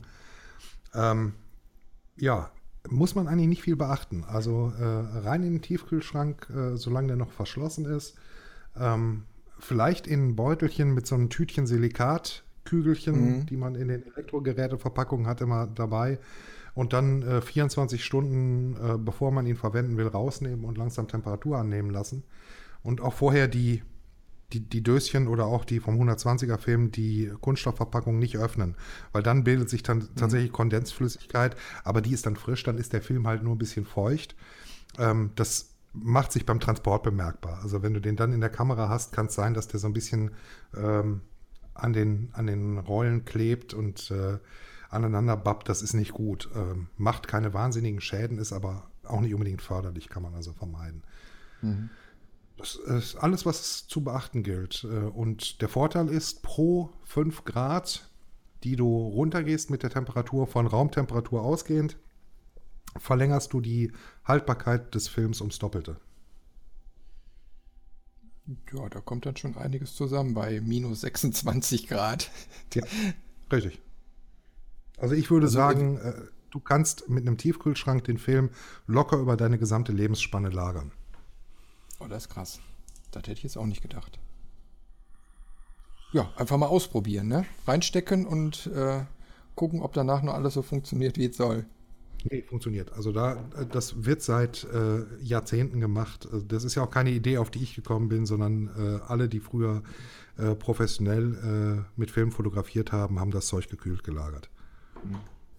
Ähm, ja, muss man eigentlich nicht viel beachten. Also äh, rein in den Tiefkühlschrank, äh, solange der noch verschlossen ist. Ähm, vielleicht in ein Beutelchen mit so einem Tütchen Silikatkügelchen, mhm. die man in den Elektrogeräteverpackungen hat, immer dabei. Und dann äh, 24 Stunden, äh, bevor man ihn verwenden will, rausnehmen und langsam Temperatur annehmen lassen. Und auch vorher die die, die Döschen oder auch die vom 120er Film die Kunststoffverpackung nicht öffnen, weil dann bildet sich dann mhm. tatsächlich Kondensflüssigkeit, aber die ist dann frisch, dann ist der Film halt nur ein bisschen feucht. Ähm, das macht sich beim Transport bemerkbar. Also wenn du den dann in der Kamera hast, kann es sein, dass der so ein bisschen ähm, an, den, an den Rollen klebt und äh, aneinander babbt. Das ist nicht gut. Ähm, macht keine wahnsinnigen Schäden, ist aber auch nicht unbedingt förderlich, kann man also vermeiden. Mhm. Das ist alles, was zu beachten gilt. Äh, und der Vorteil ist, pro 5 Grad, die du runtergehst mit der Temperatur von Raumtemperatur ausgehend, verlängerst du die Haltbarkeit des Films ums Doppelte. Ja, da kommt dann schon einiges zusammen bei minus 26 Grad. Ja, richtig. Also ich würde also sagen, äh, du kannst mit einem Tiefkühlschrank den Film locker über deine gesamte Lebensspanne lagern. Oh, das ist krass. Das hätte ich jetzt auch nicht gedacht. Ja, einfach mal ausprobieren, ne? Reinstecken und äh, gucken, ob danach noch alles so funktioniert, wie es soll. Nee, funktioniert. Also da, das wird seit äh, Jahrzehnten gemacht. Also das ist ja auch keine Idee, auf die ich gekommen bin, sondern äh, alle, die früher äh, professionell äh, mit Film fotografiert haben, haben das Zeug gekühlt gelagert.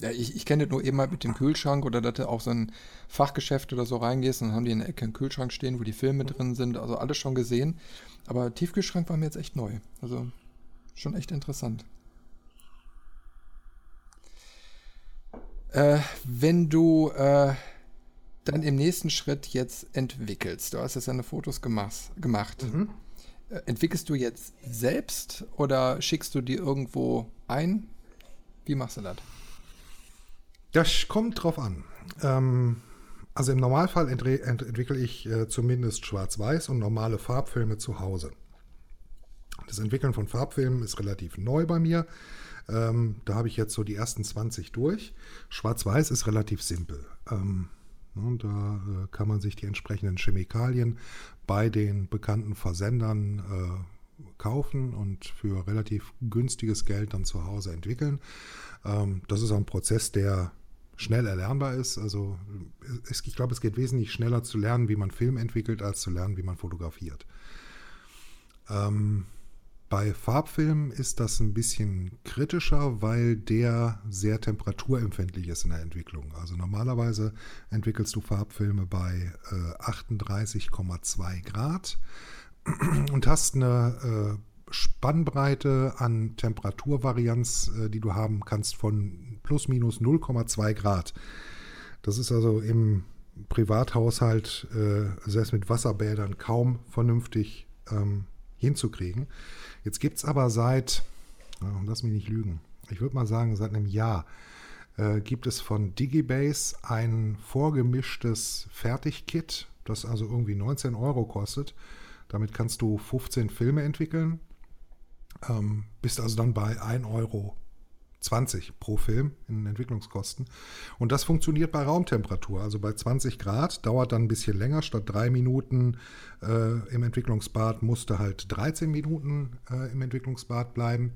Ja, ich, ich kenne das nur eben mal mit dem Kühlschrank oder dass du auch so ein Fachgeschäft oder so reingehst und dann haben die in der Ecke einen Kühlschrank stehen, wo die Filme drin sind. Also alles schon gesehen. Aber Tiefkühlschrank war mir jetzt echt neu. Also schon echt interessant. Äh, wenn du äh, dann im nächsten Schritt jetzt entwickelst, du hast jetzt deine Fotos gemacht, gemacht. Mhm. Äh, entwickelst du jetzt selbst oder schickst du die irgendwo ein? Wie machst du das? Das kommt drauf an. Ähm, also im Normalfall ent ent entwickle ich äh, zumindest Schwarz-Weiß und normale Farbfilme zu Hause. Das Entwickeln von Farbfilmen ist relativ neu bei mir. Ähm, da habe ich jetzt so die ersten 20 durch. Schwarz-Weiß ist relativ simpel. Ähm, ne, da äh, kann man sich die entsprechenden Chemikalien bei den bekannten Versendern äh, kaufen und für relativ günstiges Geld dann zu Hause entwickeln. Ähm, das ist ein Prozess, der schnell erlernbar ist. Also ich glaube, es geht wesentlich schneller zu lernen, wie man Film entwickelt, als zu lernen, wie man fotografiert. Ähm, bei Farbfilmen ist das ein bisschen kritischer, weil der sehr temperaturempfindlich ist in der Entwicklung. Also normalerweise entwickelst du Farbfilme bei äh, 38,2 Grad und hast eine äh, Spannbreite an Temperaturvarianz, äh, die du haben kannst von plus minus 0,2 Grad. Das ist also im Privathaushalt, äh, selbst mit Wasserbädern, kaum vernünftig ähm, hinzukriegen. Jetzt gibt es aber seit, lass mich nicht lügen, ich würde mal sagen, seit einem Jahr äh, gibt es von Digibase ein vorgemischtes Fertigkit, das also irgendwie 19 Euro kostet. Damit kannst du 15 Filme entwickeln. Ähm, bist also dann bei 1 Euro 20 pro Film in Entwicklungskosten. Und das funktioniert bei Raumtemperatur. Also bei 20 Grad dauert dann ein bisschen länger. Statt drei Minuten äh, im Entwicklungsbad musste halt 13 Minuten äh, im Entwicklungsbad bleiben.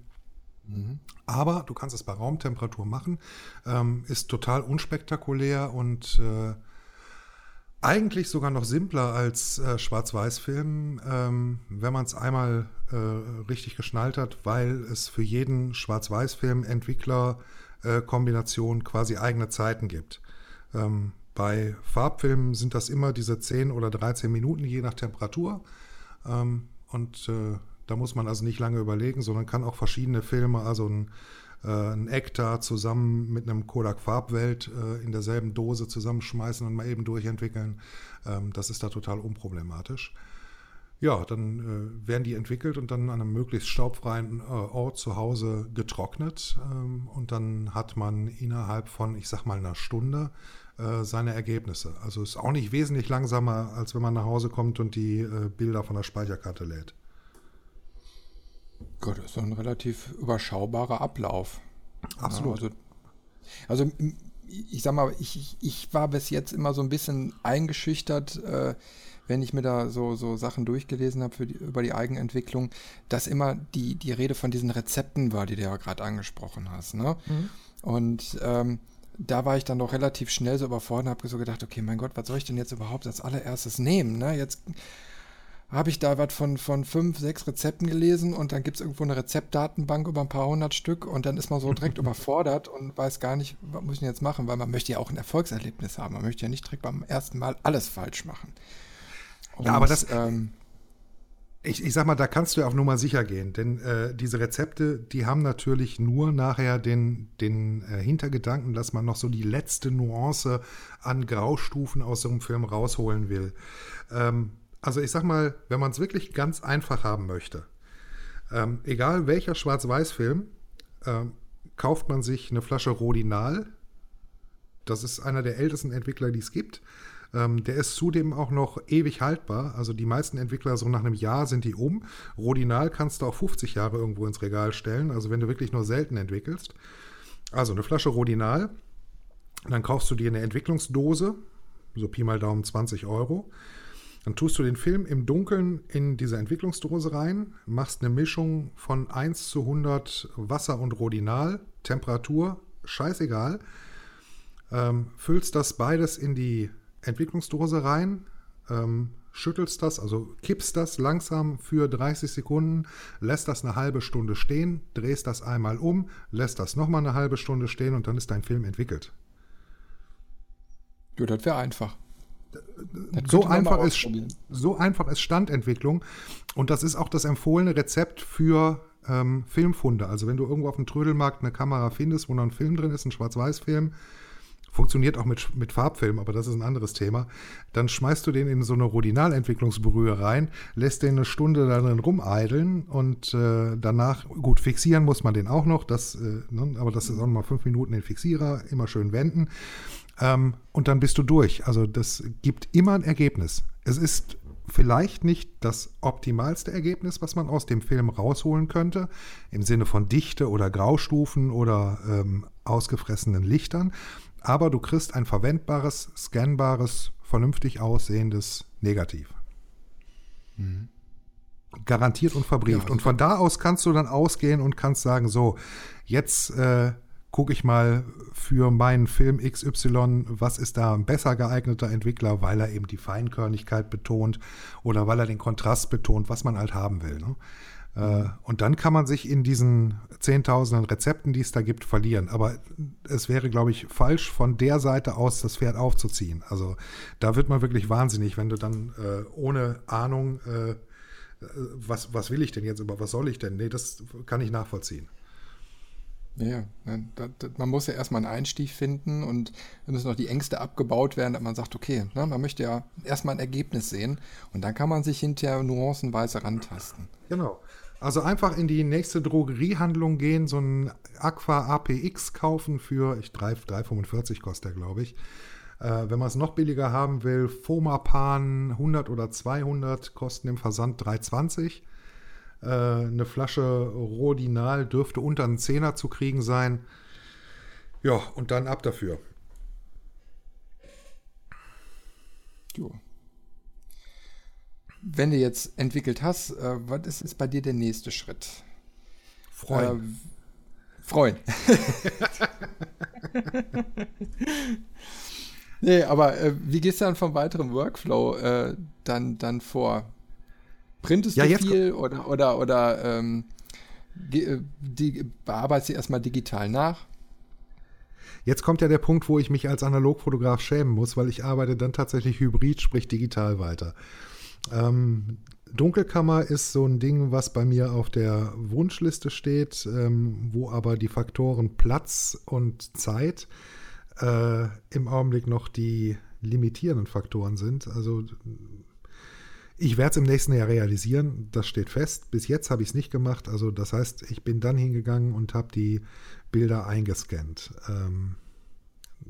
Mhm. Aber du kannst es bei Raumtemperatur machen. Ähm, ist total unspektakulär und äh, eigentlich sogar noch simpler als äh, Schwarz-Weiß-Film, ähm, wenn man es einmal äh, richtig geschnallt hat, weil es für jeden Schwarz-Weiß-Film Entwickler äh, quasi eigene Zeiten gibt. Ähm, bei Farbfilmen sind das immer diese 10 oder 13 Minuten, je nach Temperatur. Ähm, und äh, da muss man also nicht lange überlegen, sondern kann auch verschiedene Filme, also ein äh, ein Ektar zusammen mit einem Kodak Farbwelt äh, in derselben Dose zusammenschmeißen und mal eben durchentwickeln. Ähm, das ist da total unproblematisch. Ja, dann äh, werden die entwickelt und dann an einem möglichst staubfreien äh, Ort zu Hause getrocknet. Ähm, und dann hat man innerhalb von, ich sag mal, einer Stunde äh, seine Ergebnisse. Also ist auch nicht wesentlich langsamer, als wenn man nach Hause kommt und die äh, Bilder von der Speicherkarte lädt. Gott, das ist doch ein relativ überschaubarer Ablauf. Absolut. also, also ich sag mal, ich, ich war bis jetzt immer so ein bisschen eingeschüchtert, äh, wenn ich mir da so, so Sachen durchgelesen habe über die Eigenentwicklung, dass immer die, die Rede von diesen Rezepten war, die du ja gerade angesprochen hast. Ne? Mhm. Und ähm, da war ich dann doch relativ schnell so überfordert und habe so gedacht, okay, mein Gott, was soll ich denn jetzt überhaupt als allererstes nehmen? Ne? Jetzt habe ich da was von, von fünf, sechs Rezepten gelesen und dann gibt es irgendwo eine Rezeptdatenbank über ein paar hundert Stück und dann ist man so direkt überfordert und weiß gar nicht, was muss ich denn jetzt machen, weil man möchte ja auch ein Erfolgserlebnis haben. Man möchte ja nicht direkt beim ersten Mal alles falsch machen. Und, ja, aber das, ähm, ich, ich sag mal, da kannst du ja auf Nummer sicher gehen, denn äh, diese Rezepte, die haben natürlich nur nachher den, den äh, Hintergedanken, dass man noch so die letzte Nuance an Graustufen aus so einem Film rausholen will. Ähm, also ich sag mal, wenn man es wirklich ganz einfach haben möchte, ähm, egal welcher Schwarz-Weiß-Film, ähm, kauft man sich eine Flasche Rodinal. Das ist einer der ältesten Entwickler, die es gibt. Ähm, der ist zudem auch noch ewig haltbar. Also die meisten Entwickler, so nach einem Jahr sind die um. Rodinal kannst du auch 50 Jahre irgendwo ins Regal stellen, also wenn du wirklich nur selten entwickelst. Also eine Flasche Rodinal. Dann kaufst du dir eine Entwicklungsdose, so Pi mal Daumen 20 Euro. Dann tust du den Film im Dunkeln in diese Entwicklungsdose rein, machst eine Mischung von 1 zu 100 Wasser und Rodinal, Temperatur, scheißegal, ähm, füllst das beides in die Entwicklungsdose rein, ähm, schüttelst das, also kippst das langsam für 30 Sekunden, lässt das eine halbe Stunde stehen, drehst das einmal um, lässt das nochmal eine halbe Stunde stehen und dann ist dein Film entwickelt. Ja, das wäre einfach. so einfach, ist, so einfach ist Standentwicklung. Und das ist auch das empfohlene Rezept für ähm, Filmfunde. Also wenn du irgendwo auf dem Trödelmarkt eine Kamera findest, wo noch ein Film drin ist, ein Schwarz-Weiß-Film, funktioniert auch mit, mit Farbfilm, aber das ist ein anderes Thema, dann schmeißt du den in so eine Rodinalentwicklungsbrühe rein, lässt den eine Stunde darin rumeideln und äh, danach, gut, fixieren muss man den auch noch, das, äh, ne, aber das ist auch nochmal fünf Minuten den Fixierer, immer schön wenden. Ähm, und dann bist du durch. Also das gibt immer ein Ergebnis. Es ist vielleicht nicht das optimalste Ergebnis, was man aus dem Film rausholen könnte, im Sinne von Dichte oder Graustufen oder ähm, ausgefressenen Lichtern, aber du kriegst ein verwendbares, scannbares, vernünftig aussehendes Negativ. Mhm. Garantiert und verbrieft. Ja, und von da aus kannst du dann ausgehen und kannst sagen, so, jetzt äh, gucke ich mal für meinen Film XY, was ist da ein besser geeigneter Entwickler, weil er eben die Feinkörnigkeit betont oder weil er den Kontrast betont, was man halt haben will. Ne? Äh, und dann kann man sich in diesen zehntausenden Rezepten, die es da gibt, verlieren. Aber es wäre, glaube ich, falsch, von der Seite aus das Pferd aufzuziehen. Also da wird man wirklich wahnsinnig, wenn du dann äh, ohne Ahnung, äh, was, was will ich denn jetzt, über was soll ich denn? Nee, das kann ich nachvollziehen. Ja, da, man muss ja erstmal einen Einstieg finden und dann müssen noch die Ängste abgebaut werden, dass man sagt, okay, ne, man möchte ja erstmal ein Ergebnis sehen und dann kann man sich hinterher nuancenweise rantasten. Genau. Also einfach in die nächste Drogeriehandlung gehen, so ein Aqua APX kaufen für, ich 3,45 kostet der, glaube ich. Äh, wenn man es noch billiger haben will, Fomapan 100 oder 200 kosten im Versand 3,20 äh, eine Flasche Rodinal dürfte unter einen Zehner zu kriegen sein. Ja, und dann ab dafür. Jo. Wenn du jetzt entwickelt hast, äh, was ist jetzt bei dir der nächste Schritt? Freuen. Äh, freuen. nee, aber äh, wie gehst du dann vom weiteren Workflow äh, dann, dann vor? Printest ja, du viel oder, oder, oder ähm, äh, die, bearbeitest du erstmal digital nach? Jetzt kommt ja der Punkt, wo ich mich als Analogfotograf schämen muss, weil ich arbeite dann tatsächlich hybrid, sprich digital weiter. Ähm, Dunkelkammer ist so ein Ding, was bei mir auf der Wunschliste steht, ähm, wo aber die Faktoren Platz und Zeit äh, im Augenblick noch die limitierenden Faktoren sind. Also ich werde es im nächsten Jahr realisieren, das steht fest. Bis jetzt habe ich es nicht gemacht. Also das heißt, ich bin dann hingegangen und habe die Bilder eingescannt. Ähm,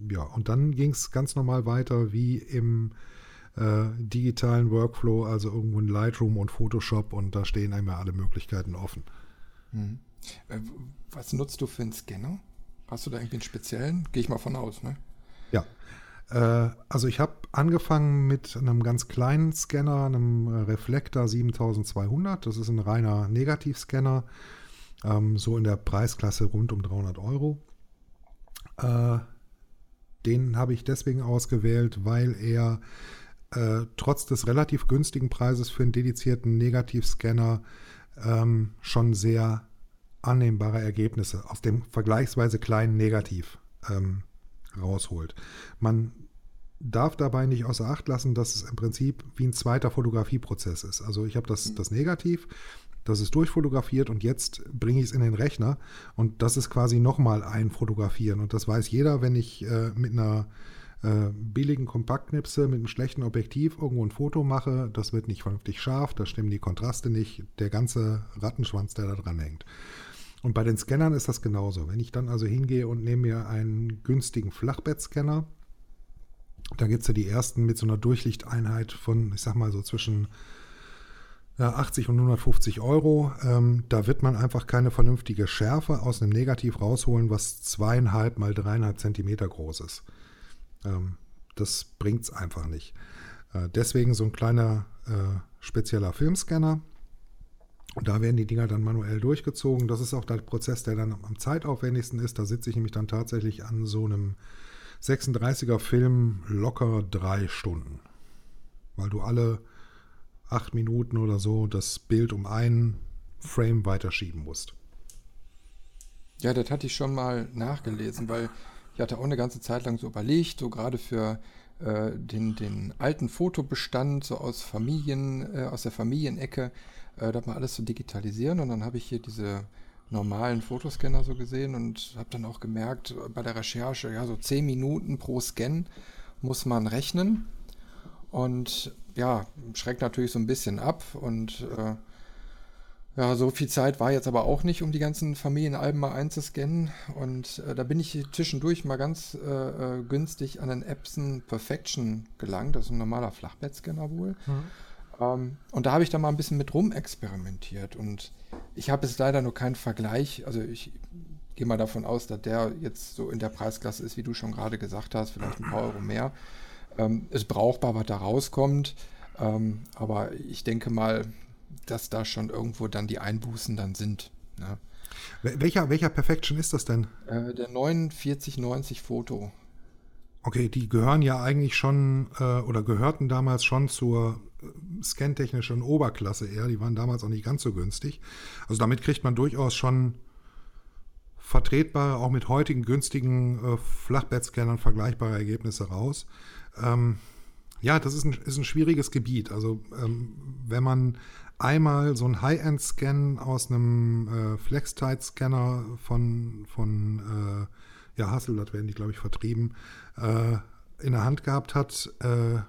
ja, und dann ging es ganz normal weiter wie im äh, digitalen Workflow, also irgendwo in Lightroom und Photoshop und da stehen einem ja alle Möglichkeiten offen. Mhm. Was nutzt du für einen Scanner? Hast du da irgendwie einen speziellen? Gehe ich mal von aus, ne? Ja, äh, also ich habe angefangen mit einem ganz kleinen Scanner, einem Reflektor 7200. Das ist ein reiner Negativscanner, ähm, so in der Preisklasse rund um 300 Euro. Äh, den habe ich deswegen ausgewählt, weil er äh, trotz des relativ günstigen Preises für einen dedizierten Negativscanner ähm, schon sehr annehmbare Ergebnisse aus dem vergleichsweise kleinen Negativ ähm, rausholt. Man darf dabei nicht außer Acht lassen, dass es im Prinzip wie ein zweiter Fotografieprozess ist. Also ich habe das, mhm. das Negativ, das ist durchfotografiert und jetzt bringe ich es in den Rechner und das ist quasi nochmal ein Fotografieren. Und das weiß jeder, wenn ich äh, mit einer äh, billigen Kompaktknipse mit einem schlechten Objektiv irgendwo ein Foto mache, das wird nicht vernünftig scharf, da stimmen die Kontraste nicht, der ganze Rattenschwanz, der da dran hängt. Und bei den Scannern ist das genauso. Wenn ich dann also hingehe und nehme mir einen günstigen Flachbettscanner, da gibt es ja die ersten mit so einer Durchlichteinheit von, ich sag mal so zwischen ja, 80 und 150 Euro. Ähm, da wird man einfach keine vernünftige Schärfe aus einem Negativ rausholen, was zweieinhalb mal dreieinhalb Zentimeter groß ist. Ähm, das bringt es einfach nicht. Äh, deswegen so ein kleiner äh, spezieller Filmscanner, und da werden die Dinger dann manuell durchgezogen. Das ist auch der Prozess, der dann am zeitaufwendigsten ist. Da sitze ich nämlich dann tatsächlich an so einem 36er Film locker drei Stunden. Weil du alle acht Minuten oder so das Bild um einen Frame weiterschieben musst. Ja, das hatte ich schon mal nachgelesen, weil ich hatte auch eine ganze Zeit lang so überlegt, so gerade für äh, den, den alten Fotobestand, so aus Familien, äh, aus der Familienecke, äh, das mal alles zu so digitalisieren. Und dann habe ich hier diese normalen Fotoscanner so gesehen und habe dann auch gemerkt bei der Recherche, ja, so 10 Minuten pro Scan muss man rechnen. Und ja, schreckt natürlich so ein bisschen ab und äh, ja, so viel Zeit war jetzt aber auch nicht, um die ganzen Familienalben mal einzuscannen. Und äh, da bin ich zwischendurch mal ganz äh, äh, günstig an den Epson Perfection gelangt. Das ist ein normaler Flachbettscanner wohl. Mhm. Ähm, und da habe ich dann mal ein bisschen mit rum experimentiert. Und ich habe jetzt leider nur keinen Vergleich. Also ich gehe mal davon aus, dass der jetzt so in der Preisklasse ist, wie du schon gerade gesagt hast, vielleicht ein paar Euro mehr. Ähm, ist brauchbar, was da rauskommt. Ähm, aber ich denke mal, dass da schon irgendwo dann die Einbußen dann sind. Ne? Welcher, welcher Perfection ist das denn? Äh, der 4990 Foto. Okay, die gehören ja eigentlich schon äh, oder gehörten damals schon zur äh, scantechnischen Oberklasse eher. Die waren damals auch nicht ganz so günstig. Also damit kriegt man durchaus schon vertretbare, auch mit heutigen günstigen äh, Flachbettscannern vergleichbare Ergebnisse raus. Ähm, ja, das ist ein, ist ein schwieriges Gebiet. Also ähm, wenn man einmal so einen High-End-Scan aus einem äh, Flex-Tide-Scanner von, von äh, ja, Hasselblatt werden die, glaube ich, vertrieben, äh, in der Hand gehabt hat, äh,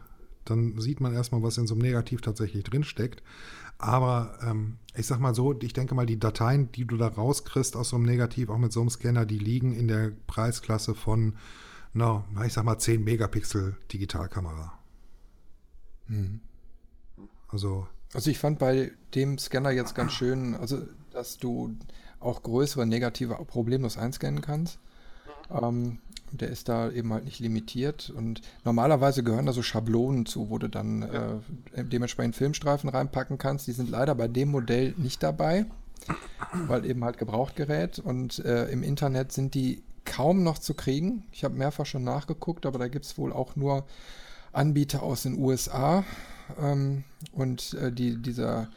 dann sieht man erstmal, was in so einem Negativ tatsächlich drinsteckt. Aber ähm, ich sag mal so, ich denke mal, die Dateien, die du da rauskriegst aus so einem Negativ, auch mit so einem Scanner, die liegen in der Preisklasse von, na, ich sag mal, 10 Megapixel Digitalkamera. Mhm. Also also ich fand bei dem Scanner jetzt ganz schön, also dass du auch größere negative problemlos einscannen kannst. Ähm, der ist da eben halt nicht limitiert und normalerweise gehören da so Schablonen zu, wo du dann äh, dementsprechend Filmstreifen reinpacken kannst. Die sind leider bei dem Modell nicht dabei, weil eben halt Gebrauchtgerät und äh, im Internet sind die kaum noch zu kriegen. Ich habe mehrfach schon nachgeguckt, aber da gibt es wohl auch nur Anbieter aus den USA ähm, und äh, die, dieser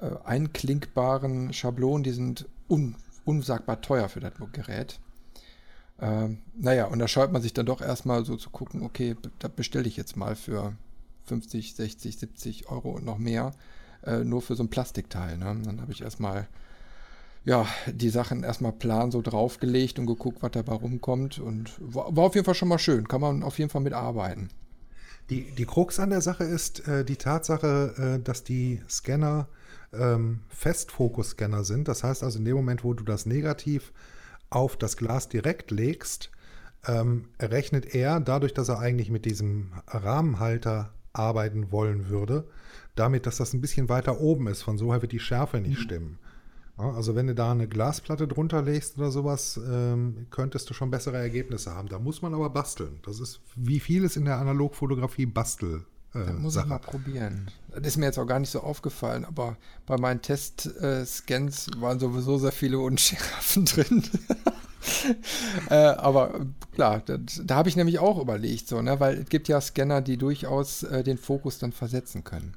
äh, einklinkbaren Schablonen, die sind un, unsagbar teuer für das Gerät. Ähm, naja, und da scheut man sich dann doch erstmal so zu gucken, okay, da bestelle ich jetzt mal für 50, 60, 70 Euro und noch mehr, äh, nur für so ein Plastikteil. Ne? Dann habe ich erstmal ja, die Sachen erstmal plan so draufgelegt und geguckt, was dabei rumkommt. Und war, war, auf jeden Fall schon mal schön. Kann man auf jeden Fall mitarbeiten. Die, die Krux an der Sache ist äh, die Tatsache, äh, dass die Scanner ähm, Festfokus-Scanner sind. Das heißt also, in dem Moment, wo du das Negativ auf das Glas direkt legst, ähm, rechnet er, dadurch, dass er eigentlich mit diesem Rahmenhalter arbeiten wollen würde, damit, dass das ein bisschen weiter oben ist. Von so her wird die Schärfe nicht mhm. stimmen. Also wenn du da eine Glasplatte drunter legst oder sowas, ähm, könntest du schon bessere Ergebnisse haben. Da muss man aber basteln. Das ist wie vieles in der Analogfotografie Bastel. Äh, muss Sache. ich mal probieren. Das ist mir jetzt auch gar nicht so aufgefallen, aber bei meinen Test-Scans äh, waren sowieso sehr viele Unschärfen drin. äh, aber klar, das, da habe ich nämlich auch überlegt, so, ne, weil es gibt ja Scanner, die durchaus äh, den Fokus dann versetzen können.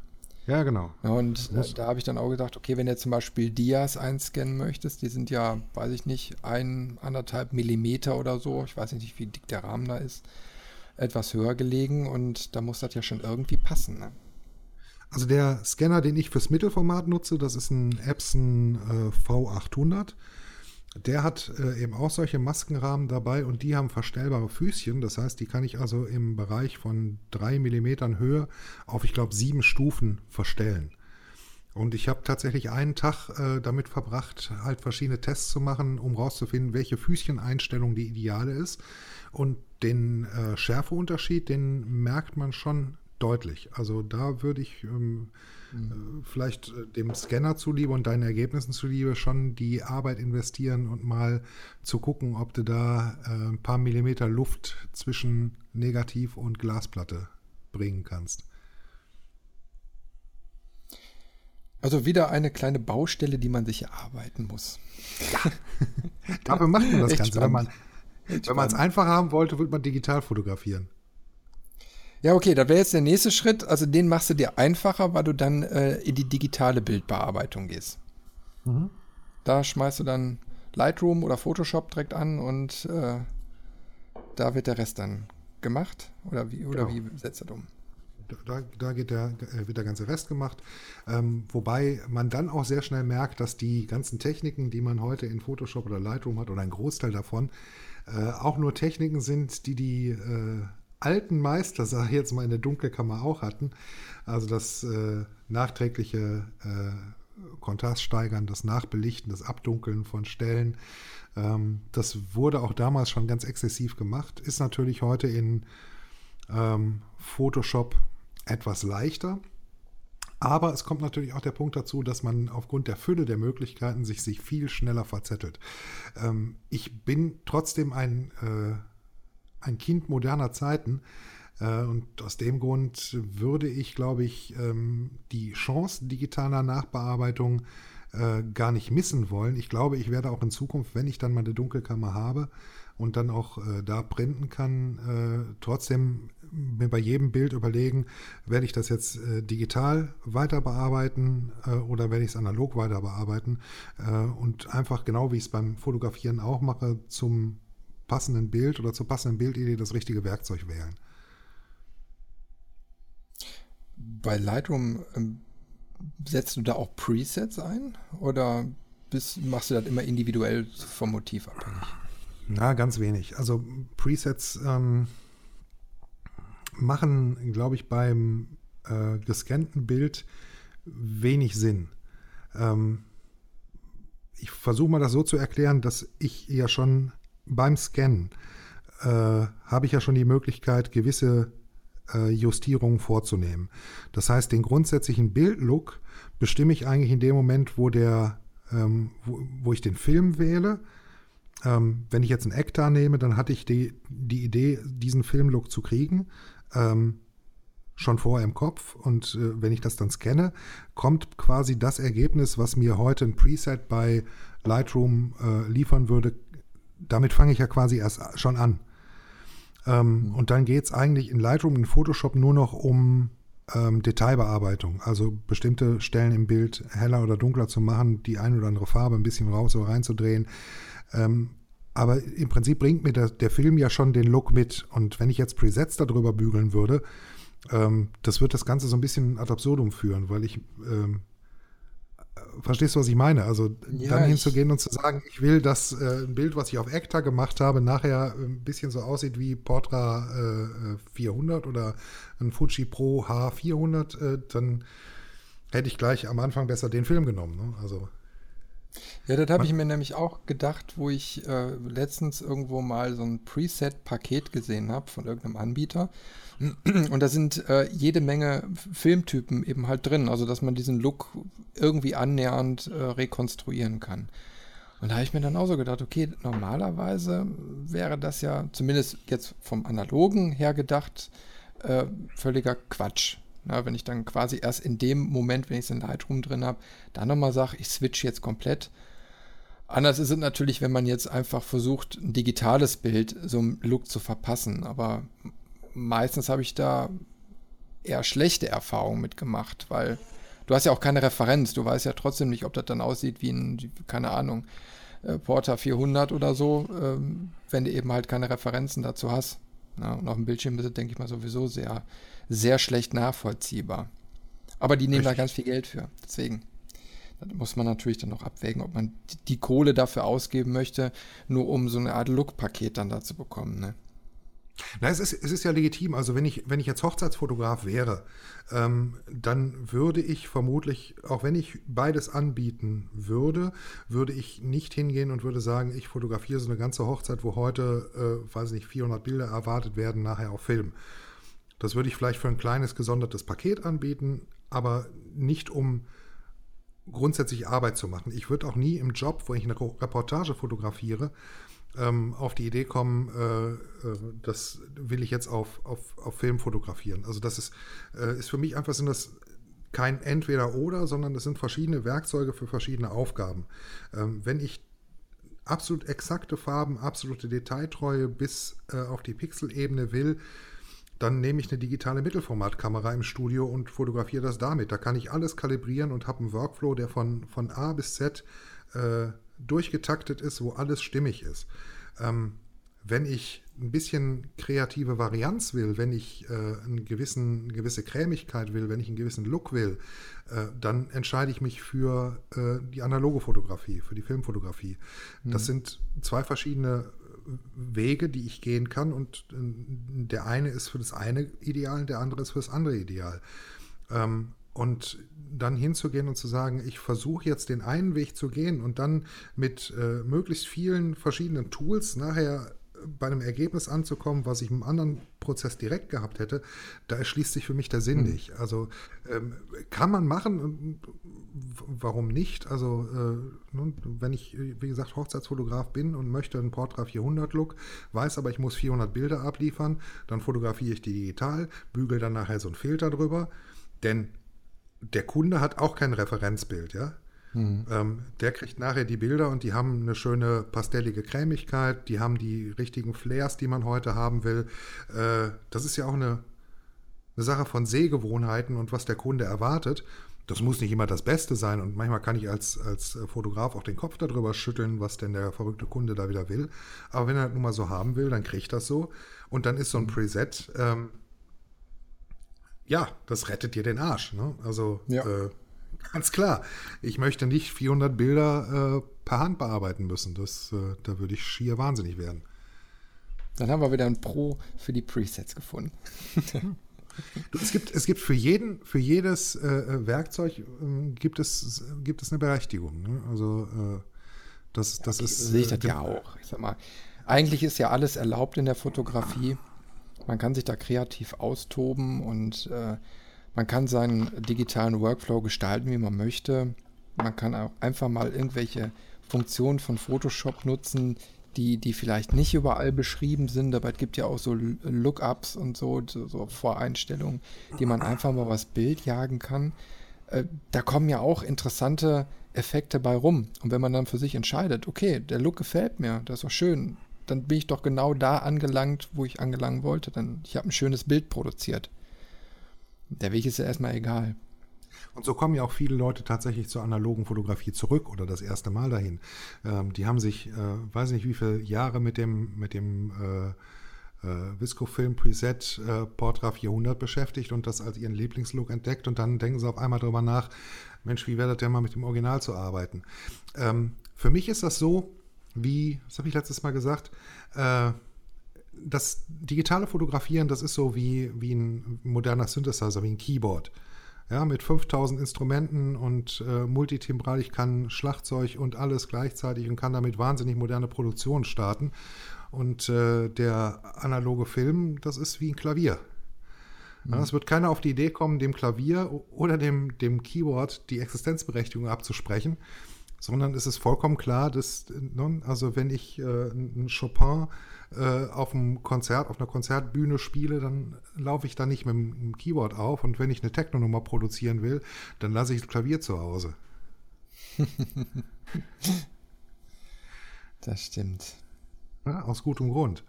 Ja, genau. Und da, da habe ich dann auch gedacht, okay, wenn du zum Beispiel Dias einscannen möchtest, die sind ja, weiß ich nicht, ein, anderthalb Millimeter oder so, ich weiß nicht, wie dick der Rahmen da ist, etwas höher gelegen und da muss das ja schon irgendwie passen. Ne? Also der Scanner, den ich fürs Mittelformat nutze, das ist ein Epson äh, V800. Der hat äh, eben auch solche Maskenrahmen dabei und die haben verstellbare Füßchen. Das heißt, die kann ich also im Bereich von drei Millimetern Höhe auf, ich glaube, sieben Stufen verstellen. Und ich habe tatsächlich einen Tag äh, damit verbracht, halt verschiedene Tests zu machen, um rauszufinden, welche Füßcheneinstellung die ideale ist. Und den äh, Schärfeunterschied, den merkt man schon deutlich. Also da würde ich ähm, mhm. vielleicht äh, dem Scanner zuliebe und deinen Ergebnissen zuliebe schon die Arbeit investieren und mal zu gucken, ob du da äh, ein paar Millimeter Luft zwischen Negativ und Glasplatte bringen kannst. Also wieder eine kleine Baustelle, die man sich erarbeiten muss. Ja. Dafür macht man das Echt Ganze. Spannend. Wenn man es einfach haben wollte, würde man digital fotografieren. Ja, okay, da wäre jetzt der nächste Schritt. Also den machst du dir einfacher, weil du dann äh, in die digitale Bildbearbeitung gehst. Mhm. Da schmeißt du dann Lightroom oder Photoshop direkt an und äh, da wird der Rest dann gemacht? Oder wie, oder genau. wie setzt er um? Da, da geht der, äh, wird der ganze Rest gemacht. Ähm, wobei man dann auch sehr schnell merkt, dass die ganzen Techniken, die man heute in Photoshop oder Lightroom hat, oder ein Großteil davon, äh, auch nur Techniken sind, die die äh, alten Meister, sage ich jetzt mal, in der Dunkelkammer auch hatten. Also das äh, nachträgliche äh, Kontrast steigern, das Nachbelichten, das Abdunkeln von Stellen. Ähm, das wurde auch damals schon ganz exzessiv gemacht. Ist natürlich heute in ähm, Photoshop etwas leichter. Aber es kommt natürlich auch der Punkt dazu, dass man aufgrund der Fülle der Möglichkeiten sich, sich viel schneller verzettelt. Ähm, ich bin trotzdem ein, äh, ein Kind moderner Zeiten. Äh, und aus dem Grund würde ich, glaube ich, ähm, die Chance digitaler Nachbearbeitung äh, gar nicht missen wollen. Ich glaube, ich werde auch in Zukunft, wenn ich dann mal eine Dunkelkammer habe und dann auch äh, da printen kann, trotzdem mir bei jedem Bild überlegen, werde ich das jetzt digital weiter bearbeiten oder werde ich es analog weiter bearbeiten und einfach genau wie ich es beim Fotografieren auch mache, zum passenden Bild oder zur passenden Bildidee das richtige Werkzeug wählen. Bei Lightroom ähm, setzt du da auch Presets ein oder bist, machst du das immer individuell vom Motiv abhängig? Na, ganz wenig. Also Presets ähm, machen, glaube ich, beim äh, gescannten Bild wenig Sinn. Ähm, ich versuche mal das so zu erklären, dass ich ja schon beim Scannen äh, habe ich ja schon die Möglichkeit, gewisse äh, Justierungen vorzunehmen. Das heißt, den grundsätzlichen Bildlook bestimme ich eigentlich in dem Moment, wo der, ähm, wo, wo, ich den Film wähle. Ähm, wenn ich jetzt einen Ektar nehme, dann hatte ich die, die Idee, diesen Filmlook zu kriegen. Ähm, schon vorher im Kopf und äh, wenn ich das dann scanne, kommt quasi das Ergebnis, was mir heute ein Preset bei Lightroom äh, liefern würde. Damit fange ich ja quasi erst schon an. Ähm. Und dann geht es eigentlich in Lightroom, in Photoshop nur noch um ähm, Detailbearbeitung, also bestimmte Stellen im Bild heller oder dunkler zu machen, die ein oder andere Farbe ein bisschen raus oder reinzudrehen. Ähm, aber im Prinzip bringt mir der, der, Film ja schon den Look mit. Und wenn ich jetzt Presets darüber bügeln würde, ähm, das wird das Ganze so ein bisschen ad absurdum führen, weil ich ähm, verstehst du, was ich meine? Also ja, dann hinzugehen und zu sagen, ich will, dass äh, ein Bild, was ich auf Ekta gemacht habe, nachher ein bisschen so aussieht wie Portra äh, 400 oder ein Fuji Pro H400, äh, dann hätte ich gleich am Anfang besser den Film genommen. Ne? Also ja, das habe ich mir nämlich auch gedacht, wo ich äh, letztens irgendwo mal so ein Preset-Paket gesehen habe von irgendeinem Anbieter. Und da sind äh, jede Menge Filmtypen eben halt drin, also dass man diesen Look irgendwie annähernd äh, rekonstruieren kann. Und da habe ich mir dann auch so gedacht, okay, normalerweise wäre das ja zumindest jetzt vom Analogen her gedacht äh, völliger Quatsch. Na, wenn ich dann quasi erst in dem Moment, wenn ich es in Lightroom drin habe, dann nochmal sage, ich switch jetzt komplett. Anders ist es natürlich, wenn man jetzt einfach versucht, ein digitales Bild so einem Look zu verpassen. Aber meistens habe ich da eher schlechte Erfahrungen mitgemacht, weil du hast ja auch keine Referenz. Du weißt ja trotzdem nicht, ob das dann aussieht wie ein, keine Ahnung, äh, Porter 400 oder so, ähm, wenn du eben halt keine Referenzen dazu hast. Ja, und auf dem Bildschirm ist es, denke ich mal, sowieso sehr, sehr schlecht nachvollziehbar. Aber die nehmen Richtig. da ganz viel Geld für. Deswegen. Da muss man natürlich dann noch abwägen, ob man die Kohle dafür ausgeben möchte, nur um so eine Art Look-Paket dann da zu bekommen. Ne? Na, es ist, es ist ja legitim. Also wenn ich, wenn ich jetzt Hochzeitsfotograf wäre, ähm, dann würde ich vermutlich, auch wenn ich beides anbieten würde, würde ich nicht hingehen und würde sagen, ich fotografiere so eine ganze Hochzeit, wo heute, äh, weiß nicht, 400 Bilder erwartet werden, nachher auf Film. Das würde ich vielleicht für ein kleines gesondertes Paket anbieten, aber nicht um grundsätzlich Arbeit zu machen. Ich würde auch nie im Job, wo ich eine Reportage fotografiere, ähm, auf die Idee kommen, äh, äh, das will ich jetzt auf, auf, auf Film fotografieren. Also das ist, äh, ist für mich einfach sind das kein Entweder-Oder, sondern das sind verschiedene Werkzeuge für verschiedene Aufgaben. Ähm, wenn ich absolut exakte Farben, absolute Detailtreue bis auf die Pixelebene will, dann nehme ich eine digitale Mittelformatkamera im Studio und fotografiere das damit. Da kann ich alles kalibrieren und habe einen Workflow, der von, von A bis Z äh, durchgetaktet ist, wo alles stimmig ist. Ähm, wenn ich ein bisschen kreative Varianz will, wenn ich äh, einen gewissen, eine gewisse Cremigkeit will, wenn ich einen gewissen Look will, äh, dann entscheide ich mich für äh, die analoge Fotografie, für die Filmfotografie. Mhm. Das sind zwei verschiedene Wege, die ich gehen kann und äh, der eine ist für das eine ideal, der andere ist für das andere ideal. Ähm, und dann hinzugehen und zu sagen, ich versuche jetzt den einen Weg zu gehen und dann mit äh, möglichst vielen verschiedenen Tools nachher bei einem Ergebnis anzukommen, was ich im anderen Prozess direkt gehabt hätte, da erschließt sich für mich der Sinn mhm. nicht. Also ähm, kann man machen, warum nicht? Also äh, nun, wenn ich, wie gesagt, Hochzeitsfotograf bin und möchte einen Portra 400 Look, weiß aber, ich muss 400 Bilder abliefern, dann fotografiere ich die digital, bügel dann nachher so einen Filter drüber, denn der Kunde hat auch kein Referenzbild, ja. Mhm. Ähm, der kriegt nachher die Bilder und die haben eine schöne pastellige Cremigkeit, die haben die richtigen Flares, die man heute haben will. Äh, das ist ja auch eine, eine Sache von Sehgewohnheiten und was der Kunde erwartet. Das muss nicht immer das Beste sein und manchmal kann ich als, als Fotograf auch den Kopf darüber schütteln, was denn der verrückte Kunde da wieder will. Aber wenn er das nun mal so haben will, dann kriegt das so. Und dann ist so ein mhm. Preset, ähm, ja, das rettet dir den Arsch. Ne? Also ja. äh, Ganz klar. Ich möchte nicht 400 Bilder äh, per Hand bearbeiten müssen. Das, äh, da würde ich schier wahnsinnig werden. Dann haben wir wieder ein Pro für die Presets gefunden. du, es, gibt, es gibt für, jeden, für jedes äh, äh Werkzeug äh, gibt, es, gibt es eine Berechtigung. Ne? Also äh, das, das okay, ist. Sehe ich das ja auch. Ich sag mal, eigentlich ist ja alles erlaubt in der Fotografie. Man kann sich da kreativ austoben und man kann seinen digitalen Workflow gestalten, wie man möchte. Man kann auch einfach mal irgendwelche Funktionen von Photoshop nutzen, die, die vielleicht nicht überall beschrieben sind, aber es gibt ja auch so Lookups und so, so Voreinstellungen, die man einfach mal was Bild jagen kann. Äh, da kommen ja auch interessante Effekte bei rum. Und wenn man dann für sich entscheidet, okay, der Look gefällt mir, das ist doch schön, dann bin ich doch genau da angelangt, wo ich angelangen wollte. Dann ich habe ein schönes Bild produziert. Der Weg ist ja erstmal egal. Und so kommen ja auch viele Leute tatsächlich zur analogen Fotografie zurück oder das erste Mal dahin. Ähm, die haben sich, äh, weiß nicht wie viele Jahre mit dem, mit dem äh, äh, Visco-Film Preset äh, Portra 400 beschäftigt und das als ihren Lieblingslook entdeckt und dann denken sie auf einmal darüber nach, Mensch, wie wäre das denn mal mit dem Original zu arbeiten? Ähm, für mich ist das so, wie, das habe ich letztes Mal gesagt, äh, das digitale Fotografieren, das ist so wie, wie ein moderner Synthesizer, wie ein Keyboard. Ja, mit 5000 Instrumenten und äh, multitimbral. Ich kann Schlagzeug und alles gleichzeitig und kann damit wahnsinnig moderne Produktionen starten. Und äh, der analoge Film, das ist wie ein Klavier. Mhm. Ja, es wird keiner auf die Idee kommen, dem Klavier oder dem, dem Keyboard die Existenzberechtigung abzusprechen, sondern es ist vollkommen klar, dass, ne, also wenn ich äh, einen Chopin äh, auf einem Konzert, auf einer Konzertbühne spiele, dann laufe ich da nicht mit dem Keyboard auf. Und wenn ich eine Techno-Nummer produzieren will, dann lasse ich das Klavier zu Hause. das stimmt. Ja, aus gutem Grund.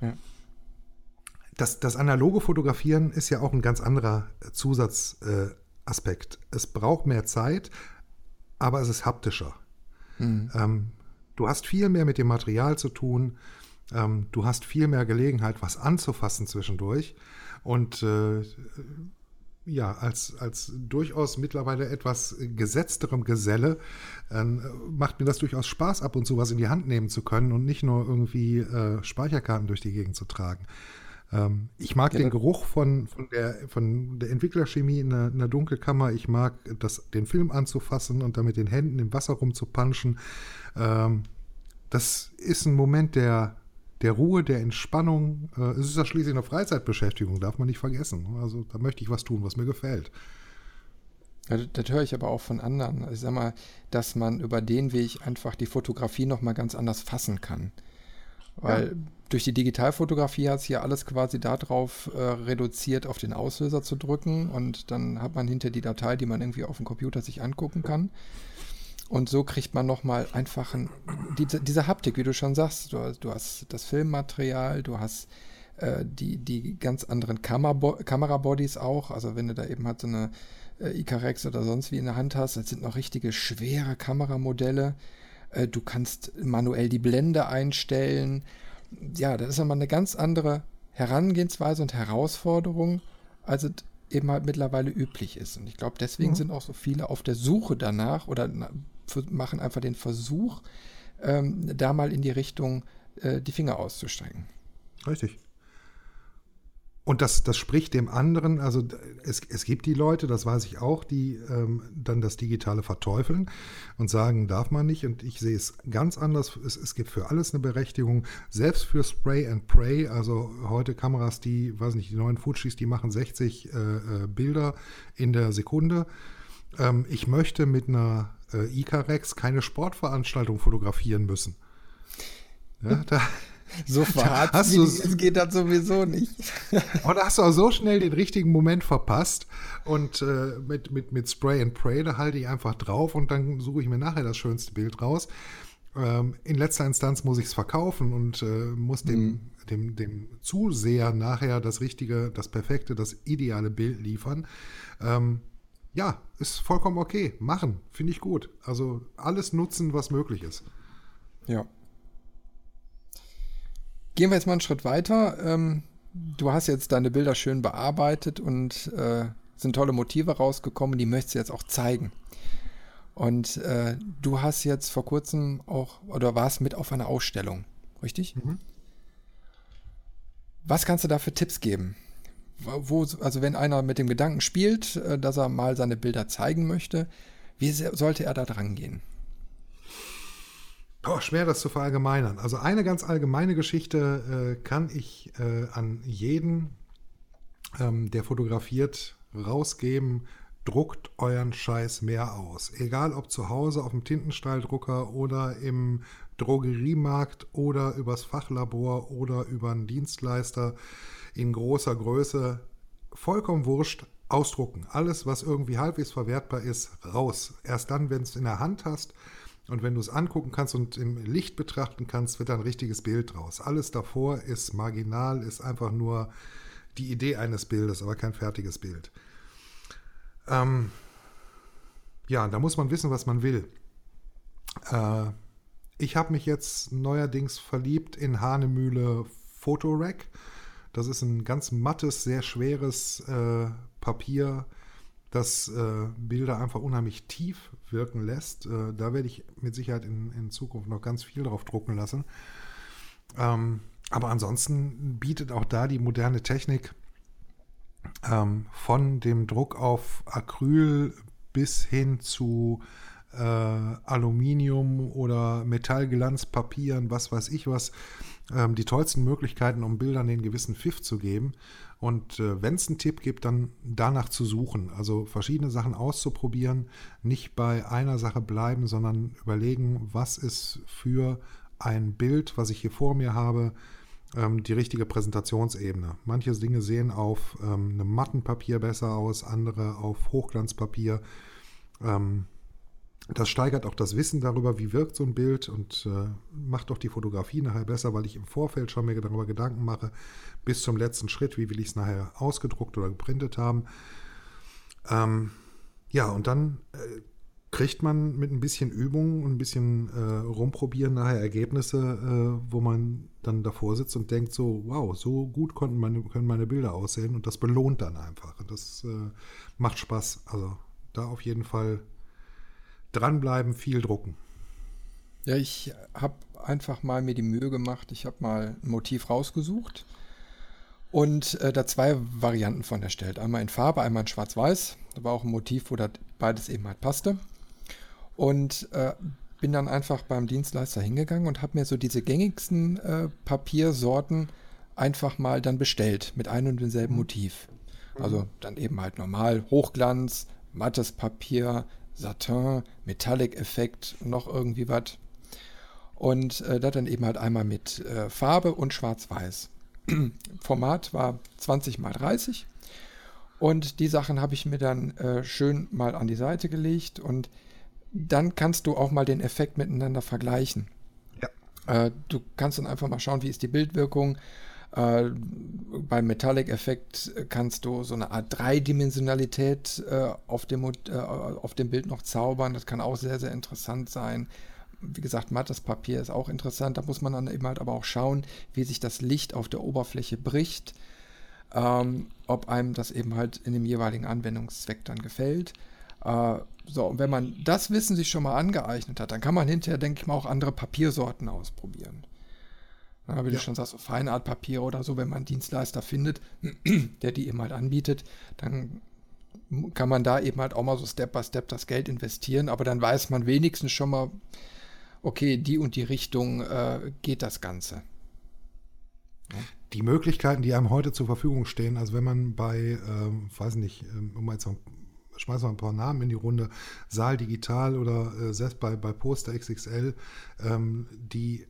Ja. Das, das analoge Fotografieren ist ja auch ein ganz anderer Zusatzaspekt. Äh, es braucht mehr Zeit, aber es ist haptischer. Mhm. Ähm, du hast viel mehr mit dem Material zu tun. Ähm, du hast viel mehr Gelegenheit, was anzufassen zwischendurch. Und äh, ja, als, als durchaus mittlerweile etwas gesetzterem Geselle äh, macht mir das durchaus Spaß, ab und zu was in die Hand nehmen zu können und nicht nur irgendwie äh, Speicherkarten durch die Gegend zu tragen. Ähm, ich mag ja, den Geruch von, von, der, von der Entwicklerchemie in der, in der Dunkelkammer. Ich mag das, den Film anzufassen und damit den Händen im Wasser rumzupanschen. Ähm, das ist ein Moment, der, der Ruhe, der Entspannung. Äh, es ist ja schließlich eine Freizeitbeschäftigung, darf man nicht vergessen. Also da möchte ich was tun, was mir gefällt. Ja, das, höre ich aber auch von anderen. Ich sag mal, dass man über den Weg einfach die Fotografie nochmal ganz anders fassen kann. Weil ja. durch die Digitalfotografie hat sich ja alles quasi darauf äh, reduziert, auf den Auslöser zu drücken und dann hat man hinter die Datei, die man irgendwie auf dem Computer sich angucken kann. Und so kriegt man nochmal einfach ein, diese, diese Haptik, wie du schon sagst. Du, du, hast das Filmmaterial, du hast äh, die, die ganz anderen Kamerabo Kamerabodies auch. Also wenn du da eben halt so eine äh, Icarex oder sonst wie in der Hand hast, das sind noch richtige schwere Kameramodelle. Äh, du kannst manuell die Blende einstellen. Ja, das ist nochmal eine ganz andere Herangehensweise und Herausforderung, als es eben halt mittlerweile üblich ist. Und ich glaube, deswegen mhm. sind auch so viele auf der Suche danach oder machen einfach den Versuch, ähm, da mal in die Richtung äh, die Finger auszustrecken. Richtig. Und das, das spricht dem anderen, also es, es gibt die Leute, das weiß ich auch, die ähm, dann das Digitale verteufeln und sagen, darf man nicht. Und ich sehe es ganz anders. Es, es gibt für alles eine Berechtigung, selbst für Spray and Pray. Also heute Kameras, die, weiß nicht, die neuen Fujis, die machen 60 äh, äh, Bilder in der Sekunde. Ähm, ich möchte mit einer äh, Icarex keine Sportveranstaltung fotografieren müssen. Ja, da, so verharrt wie es geht das sowieso nicht. Und hast du auch so schnell den richtigen Moment verpasst. Und äh, mit, mit, mit Spray and Pray, da halte ich einfach drauf und dann suche ich mir nachher das schönste Bild raus. Ähm, in letzter Instanz muss ich es verkaufen und äh, muss dem, mhm. dem, dem Zuseher nachher das richtige, das perfekte, das ideale Bild liefern. Ähm, ja, ist vollkommen okay. Machen, finde ich gut. Also alles nutzen, was möglich ist. Ja, Gehen wir jetzt mal einen Schritt weiter. Ähm, du hast jetzt deine Bilder schön bearbeitet und äh, sind tolle Motive rausgekommen, die möchtest du jetzt auch zeigen. Und äh, du hast jetzt vor kurzem auch oder warst mit auf einer Ausstellung, richtig? Mhm. Was kannst du da für Tipps geben? Wo, also wenn einer mit dem Gedanken spielt, äh, dass er mal seine Bilder zeigen möchte, wie sollte er da dran gehen? Boah, schwer das zu verallgemeinern. Also eine ganz allgemeine Geschichte äh, kann ich äh, an jeden, ähm, der fotografiert, rausgeben. Druckt euren Scheiß mehr aus. Egal ob zu Hause auf dem Tintenstrahldrucker oder im Drogeriemarkt oder übers Fachlabor oder über einen Dienstleister in großer Größe. Vollkommen wurscht. Ausdrucken. Alles, was irgendwie halbwegs verwertbar ist, raus. Erst dann, wenn es in der Hand hast, und wenn du es angucken kannst und im Licht betrachten kannst, wird da ein richtiges Bild draus. Alles davor ist marginal, ist einfach nur die Idee eines Bildes, aber kein fertiges Bild. Ähm, ja, da muss man wissen, was man will. Äh, ich habe mich jetzt neuerdings verliebt in Hahnemühle Fotorack. Das ist ein ganz mattes, sehr schweres äh, Papier, das äh, Bilder einfach unheimlich tief wirken lässt. Äh, da werde ich mit Sicherheit in, in Zukunft noch ganz viel drauf drucken lassen. Ähm, aber ansonsten bietet auch da die moderne Technik ähm, von dem Druck auf Acryl bis hin zu äh, Aluminium oder Metallglanzpapieren, was weiß ich was, ähm, die tollsten Möglichkeiten, um Bildern den gewissen Pfiff zu geben. Und äh, wenn es einen Tipp gibt, dann danach zu suchen. Also verschiedene Sachen auszuprobieren, nicht bei einer Sache bleiben, sondern überlegen, was ist für ein Bild, was ich hier vor mir habe, ähm, die richtige Präsentationsebene. Manche Dinge sehen auf ähm, einem matten Papier besser aus, andere auf Hochglanzpapier. Ähm, das steigert auch das Wissen darüber, wie wirkt so ein Bild und äh, macht auch die Fotografie nachher besser, weil ich im Vorfeld schon mir darüber Gedanken mache, bis zum letzten Schritt, wie will ich es nachher ausgedruckt oder geprintet haben. Ähm, ja, und dann äh, kriegt man mit ein bisschen Übung und ein bisschen äh, rumprobieren nachher Ergebnisse, äh, wo man dann davor sitzt und denkt so, wow, so gut konnten meine, können meine Bilder aussehen und das belohnt dann einfach. Und das äh, macht Spaß. Also da auf jeden Fall dranbleiben, viel drucken. Ja, ich habe einfach mal mir die Mühe gemacht. Ich habe mal ein Motiv rausgesucht und äh, da zwei Varianten von erstellt. Einmal in Farbe, einmal in Schwarz-Weiß. Da war auch ein Motiv, wo das beides eben halt passte. Und äh, bin dann einfach beim Dienstleister hingegangen und habe mir so diese gängigsten äh, Papiersorten einfach mal dann bestellt mit einem und demselben Motiv. Also dann eben halt normal Hochglanz, mattes Papier, Satin, Metallic-Effekt, noch irgendwie was. Und äh, das dann eben halt einmal mit äh, Farbe und Schwarz-Weiß. Format war 20 mal 30. Und die Sachen habe ich mir dann äh, schön mal an die Seite gelegt und dann kannst du auch mal den Effekt miteinander vergleichen. Ja. Äh, du kannst dann einfach mal schauen, wie ist die Bildwirkung. Äh, beim Metallic-Effekt kannst du so eine Art Dreidimensionalität äh, auf, dem, äh, auf dem Bild noch zaubern. Das kann auch sehr, sehr interessant sein. Wie gesagt, mattes Papier ist auch interessant. Da muss man dann eben halt aber auch schauen, wie sich das Licht auf der Oberfläche bricht. Ähm, ob einem das eben halt in dem jeweiligen Anwendungszweck dann gefällt. Äh, so, und wenn man das Wissen sich schon mal angeeignet hat, dann kann man hinterher, denke ich mal, auch andere Papiersorten ausprobieren. Ja, wie ja. du schon sagst, so Feinartpapier oder so, wenn man einen Dienstleister findet, der die eben halt anbietet, dann kann man da eben halt auch mal so Step by Step das Geld investieren, aber dann weiß man wenigstens schon mal, okay, die und die Richtung äh, geht das Ganze. Ja. Die Möglichkeiten, die einem heute zur Verfügung stehen, also wenn man bei, ähm, weiß nicht, ähm, um jetzt mal, schmeißen wir ein paar Namen in die Runde, Saal Digital oder äh, selbst bei, bei Poster XXL, ähm, die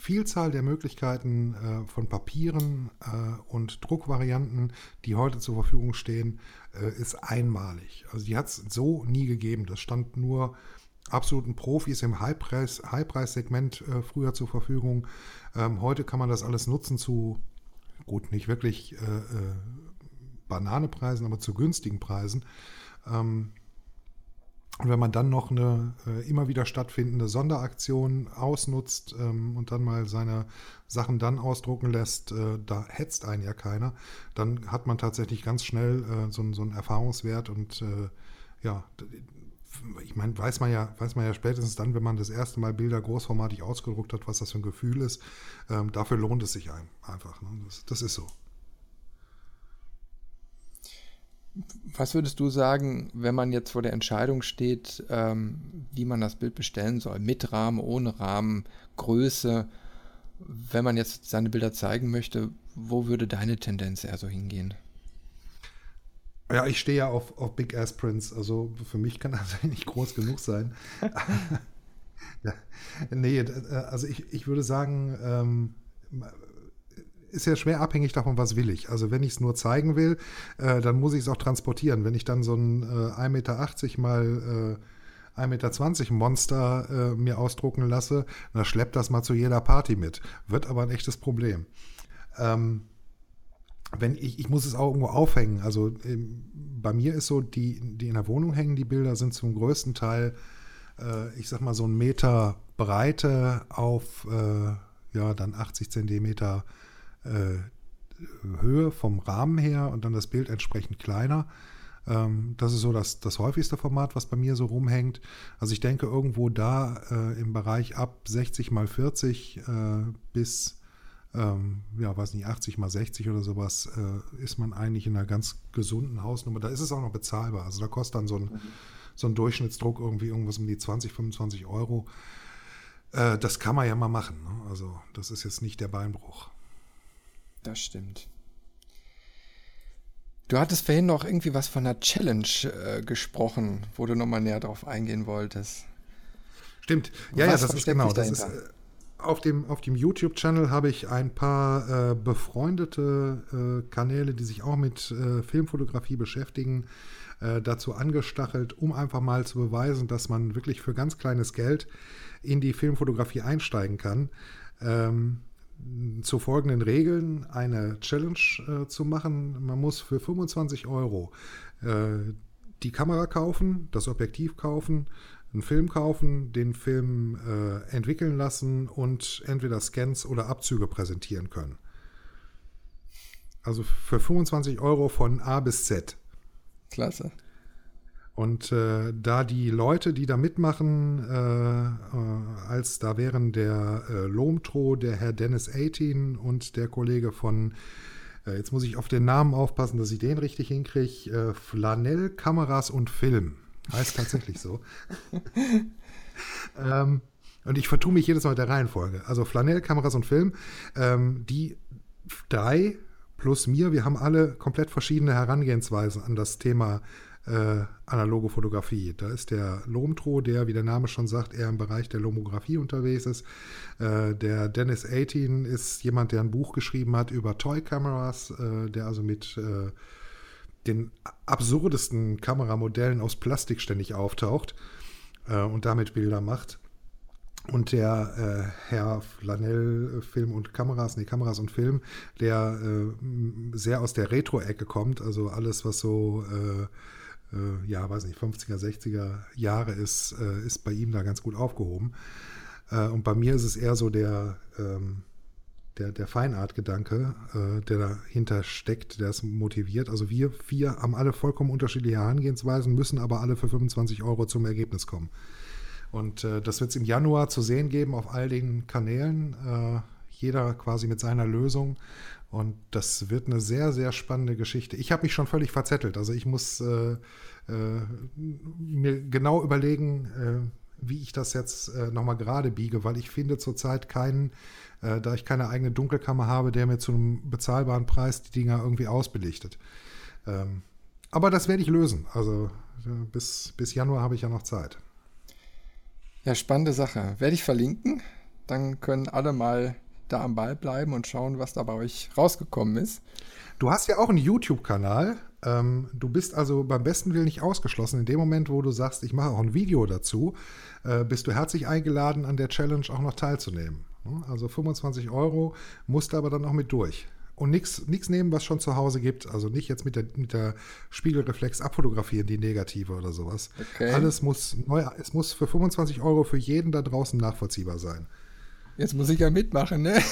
Vielzahl der Möglichkeiten äh, von Papieren äh, und Druckvarianten, die heute zur Verfügung stehen, äh, ist einmalig. Also die hat es so nie gegeben. Das stand nur absoluten Profis im High-Preis, High-Preis-Segment äh, früher zur Verfügung. Ähm, heute kann man das alles nutzen zu, gut, nicht wirklich Bananepreisen, aber zu günstigen Preisen. Ähm, und wenn man dann noch eine äh, immer wieder stattfindende Sonderaktion ausnutzt ähm, und dann mal seine Sachen dann ausdrucken lässt, äh, da hetzt einen ja keiner, dann hat man tatsächlich ganz schnell äh, so, so, einen Erfahrungswert und äh, ja, ich meine, weiß man ja, weiß man ja spätestens dann, wenn man das erste Mal Bilder großformatig ausgedruckt hat, was das für ein Gefühl ist. Ähm, dafür lohnt es sich einem einfach. Ne? Das, das ist so. Was würdest du sagen, wenn man jetzt vor der Entscheidung steht, ähm, wie man das Bild bestellen soll? Mit Rahmen, ohne Rahmen, Größe? Wenn man jetzt seine Bilder zeigen möchte, wo würde deine Tendenz eher so hingehen? Ja, ich stehe ja auf, auf Big Ass Prints. Also für mich kann das nicht groß genug sein. ja, nee, äh, also ich, ich würde sagen, ähm, ist ja schwer abhängig davon, was will ich. Also wenn ich es nur zeigen will, äh, dann muss ich es auch transportieren. Wenn ich dann so ein äh, 1,80 Meter mal äh, 1,20 Meter Monster äh, mir ausdrucken lasse, dann schleppt das mal zu jeder Party mit. Wird aber ein echtes Problem. Ähm, wenn ich, ich muss es auch irgendwo aufhängen. Also ähm, bei mir ist so, die, die in der Wohnung hängen, die Bilder sind zum größten Teil, äh, ich sag mal, so ein Meter Breite auf äh, ja, dann 80 Zentimeter äh, Höhe vom Rahmen her und dann das Bild entsprechend kleiner. Ähm, das ist so das, das häufigste Format, was bei mir so rumhängt. Also ich denke irgendwo da äh, im Bereich ab 60 mal 40 äh, bis ähm, ja, weiß nicht, 80 mal 60 oder sowas, äh, ist man eigentlich in einer ganz gesunden Hausnummer. Da ist es auch noch bezahlbar. Also da kostet dann so ein, mhm. so ein Durchschnittsdruck irgendwie irgendwas um die 20, 25 Euro. Äh, das kann man ja mal machen. Ne? Also das ist jetzt nicht der Beinbruch. Das stimmt. Du hattest vorhin noch irgendwie was von einer Challenge äh, gesprochen, wo du nochmal näher drauf eingehen wolltest. Stimmt. Ja, was ja, das ist genau. Das ist, äh, auf dem, auf dem YouTube-Channel habe ich ein paar äh, befreundete äh, Kanäle, die sich auch mit äh, Filmfotografie beschäftigen, äh, dazu angestachelt, um einfach mal zu beweisen, dass man wirklich für ganz kleines Geld in die Filmfotografie einsteigen kann. Ähm, zu folgenden Regeln eine Challenge äh, zu machen. Man muss für 25 Euro äh, die Kamera kaufen, das Objektiv kaufen, einen Film kaufen, den Film äh, entwickeln lassen und entweder Scans oder Abzüge präsentieren können. Also für 25 Euro von A bis Z. Klasse. Und äh, da die Leute, die da mitmachen, äh, äh, als da wären der äh, Lomtro, der Herr Dennis 18 und der Kollege von, äh, jetzt muss ich auf den Namen aufpassen, dass ich den richtig hinkriege, äh, Flanell, Kameras und Film. Heißt tatsächlich so. ähm, und ich vertue mich jedes Mal mit der Reihenfolge. Also Flanell, Kameras und Film, ähm, die drei plus mir, wir haben alle komplett verschiedene Herangehensweisen an das Thema äh, analoge Fotografie. Da ist der Lomtro, der, wie der Name schon sagt, eher im Bereich der Lomografie unterwegs ist. Äh, der Dennis 18 ist jemand, der ein Buch geschrieben hat über Toy Cameras, äh, der also mit äh, den absurdesten Kameramodellen aus Plastik ständig auftaucht äh, und damit Bilder macht. Und der äh, Herr Flanell äh, Film und Kameras, nee, Kameras und Film, der äh, sehr aus der Retro-Ecke kommt, also alles, was so, äh, äh ja, weiß nicht, 50er, 60er Jahre ist, äh, ist bei ihm da ganz gut aufgehoben. und bei mir ist es eher so der, ähm, der, der Feinart-Gedanke, der dahinter steckt, der es motiviert. Also wir vier haben alle vollkommen unterschiedliche Herangehensweisen, müssen aber alle für 25 Euro zum Ergebnis kommen. Und äh, das wird es im Januar zu sehen geben auf all den Kanälen. Äh, jeder quasi mit seiner Lösung. Und das wird eine sehr, sehr spannende Geschichte. Ich habe mich schon völlig verzettelt. Also ich muss äh, äh mir genau überlegen, äh, wie ich das jetzt äh, nochmal gerade biege, weil ich finde zurzeit keinen, äh, da ich keine eigene Dunkelkammer habe, der mir zu einem bezahlbaren Preis die Dinger irgendwie ausbelichtet. Ähm, aber das werde ich lösen. Also bis, bis Januar habe ich ja noch Zeit. Ja, spannende Sache. Werde ich verlinken. Dann können alle mal da am Ball bleiben und schauen, was da bei euch rausgekommen ist. Du hast ja auch einen YouTube-Kanal. Ähm, du bist also beim besten Willen nicht ausgeschlossen. In dem Moment, wo du sagst, ich mache auch ein Video dazu, äh, bist du herzlich eingeladen, an der Challenge auch noch teilzunehmen. Also 25 Euro musst du aber dann auch mit durch und nichts nehmen, was schon zu Hause gibt. Also nicht jetzt mit der, mit der Spiegelreflex abfotografieren, die negative oder sowas. Okay. Alles muss neu, es muss für 25 Euro für jeden da draußen nachvollziehbar sein. Jetzt muss ich ja mitmachen, ne?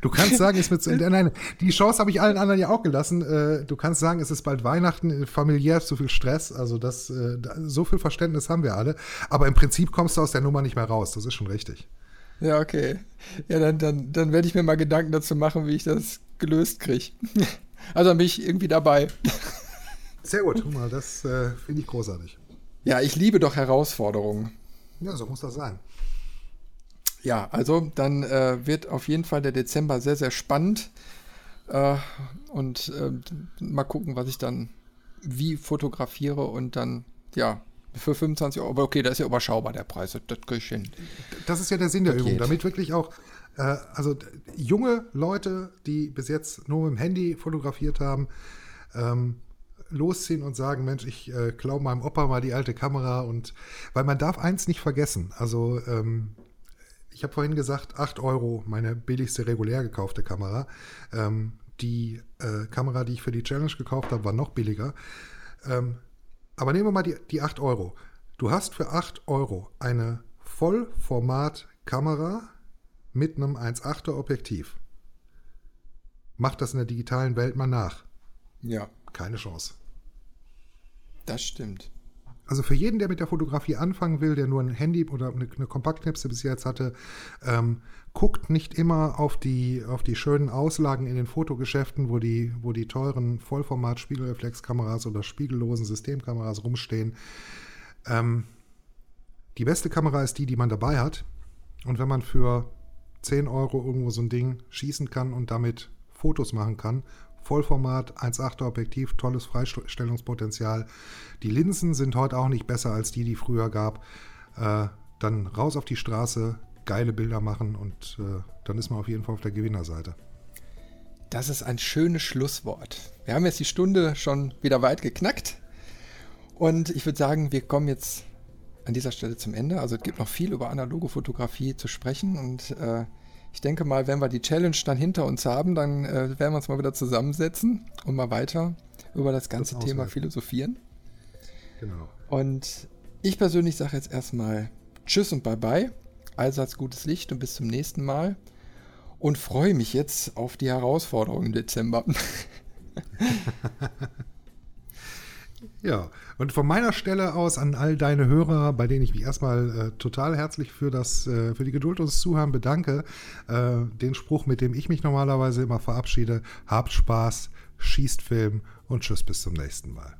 Du kannst sagen, es wird nein, die Chance habe ich allen anderen ja auch gelassen. Äh, du kannst sagen, es ist bald Weihnachten, familiär zu viel Stress, also das äh, so viel Verständnis haben wir alle, aber im Prinzip kommst du aus der Nummer nicht mehr raus, das ist schon richtig. Ja, okay. Ja, dann, dann, dann werde ich mir mal Gedanken dazu machen, wie ich das gelöst kriege. Also dann bin ich irgendwie dabei. Sehr gut, mal, das äh, finde ich großartig. Ja, ich liebe doch Herausforderungen. Ja, so muss das sein. Ja, also dann äh, wird auf jeden Fall der Dezember sehr, sehr spannend. Äh, und äh, mal gucken, was ich dann wie fotografiere und dann, ja, für 25 Euro. Aber okay, das ist ja überschaubar, der Preis. Das kriege ich hin. Das ist ja der Sinn der Übung, damit wirklich auch, äh, also junge Leute, die bis jetzt nur mit dem Handy fotografiert haben, ähm, losziehen und sagen, Mensch, ich äh, klaue meinem Opa mal die alte Kamera und weil man darf eins nicht vergessen, also ähm, ich habe vorhin gesagt, 8 Euro, meine billigste regulär gekaufte Kamera. Ähm, die äh, Kamera, die ich für die Challenge gekauft habe, war noch billiger. Ähm, aber nehmen wir mal die, die 8 Euro. Du hast für 8 Euro eine Vollformat-Kamera mit einem 1,8er Objektiv. Mach das in der digitalen Welt mal nach. Ja. Keine Chance. Das stimmt. Also für jeden, der mit der Fotografie anfangen will, der nur ein Handy oder eine, eine Kompaktknipse bis jetzt hatte, ähm, guckt nicht immer auf die, auf die schönen Auslagen in den Fotogeschäften, wo die, wo die teuren Vollformat-Spiegelreflexkameras oder spiegellosen Systemkameras rumstehen. Ähm, die beste Kamera ist die, die man dabei hat. Und wenn man für 10 Euro irgendwo so ein Ding schießen kann und damit Fotos machen kann Vollformat, 1,8er Objektiv, tolles Freistellungspotenzial. Die Linsen sind heute auch nicht besser als die, die früher gab. Äh, dann raus auf die Straße, geile Bilder machen und äh, dann ist man auf jeden Fall auf der Gewinnerseite. Das ist ein schönes Schlusswort. Wir haben jetzt die Stunde schon wieder weit geknackt. Und ich würde sagen, wir kommen jetzt an dieser Stelle zum Ende. Also es gibt noch viel über analoge Fotografie zu sprechen und äh, ich denke mal, wenn wir die Challenge dann hinter uns haben, dann äh, werden wir uns mal wieder zusammensetzen und mal weiter über das ganze das Thema philosophieren. Genau. Und ich persönlich sage jetzt erstmal Tschüss und Bye-bye. Allseits gutes Licht und bis zum nächsten Mal. Und freue mich jetzt auf die Herausforderung im Dezember. Ja, und von meiner Stelle aus an all deine Hörer, bei denen ich mich erstmal äh, total herzlich für, das, äh, für die Geduld und das Zuhören bedanke, äh, den Spruch, mit dem ich mich normalerweise immer verabschiede, habt Spaß, schießt Film und tschüss bis zum nächsten Mal.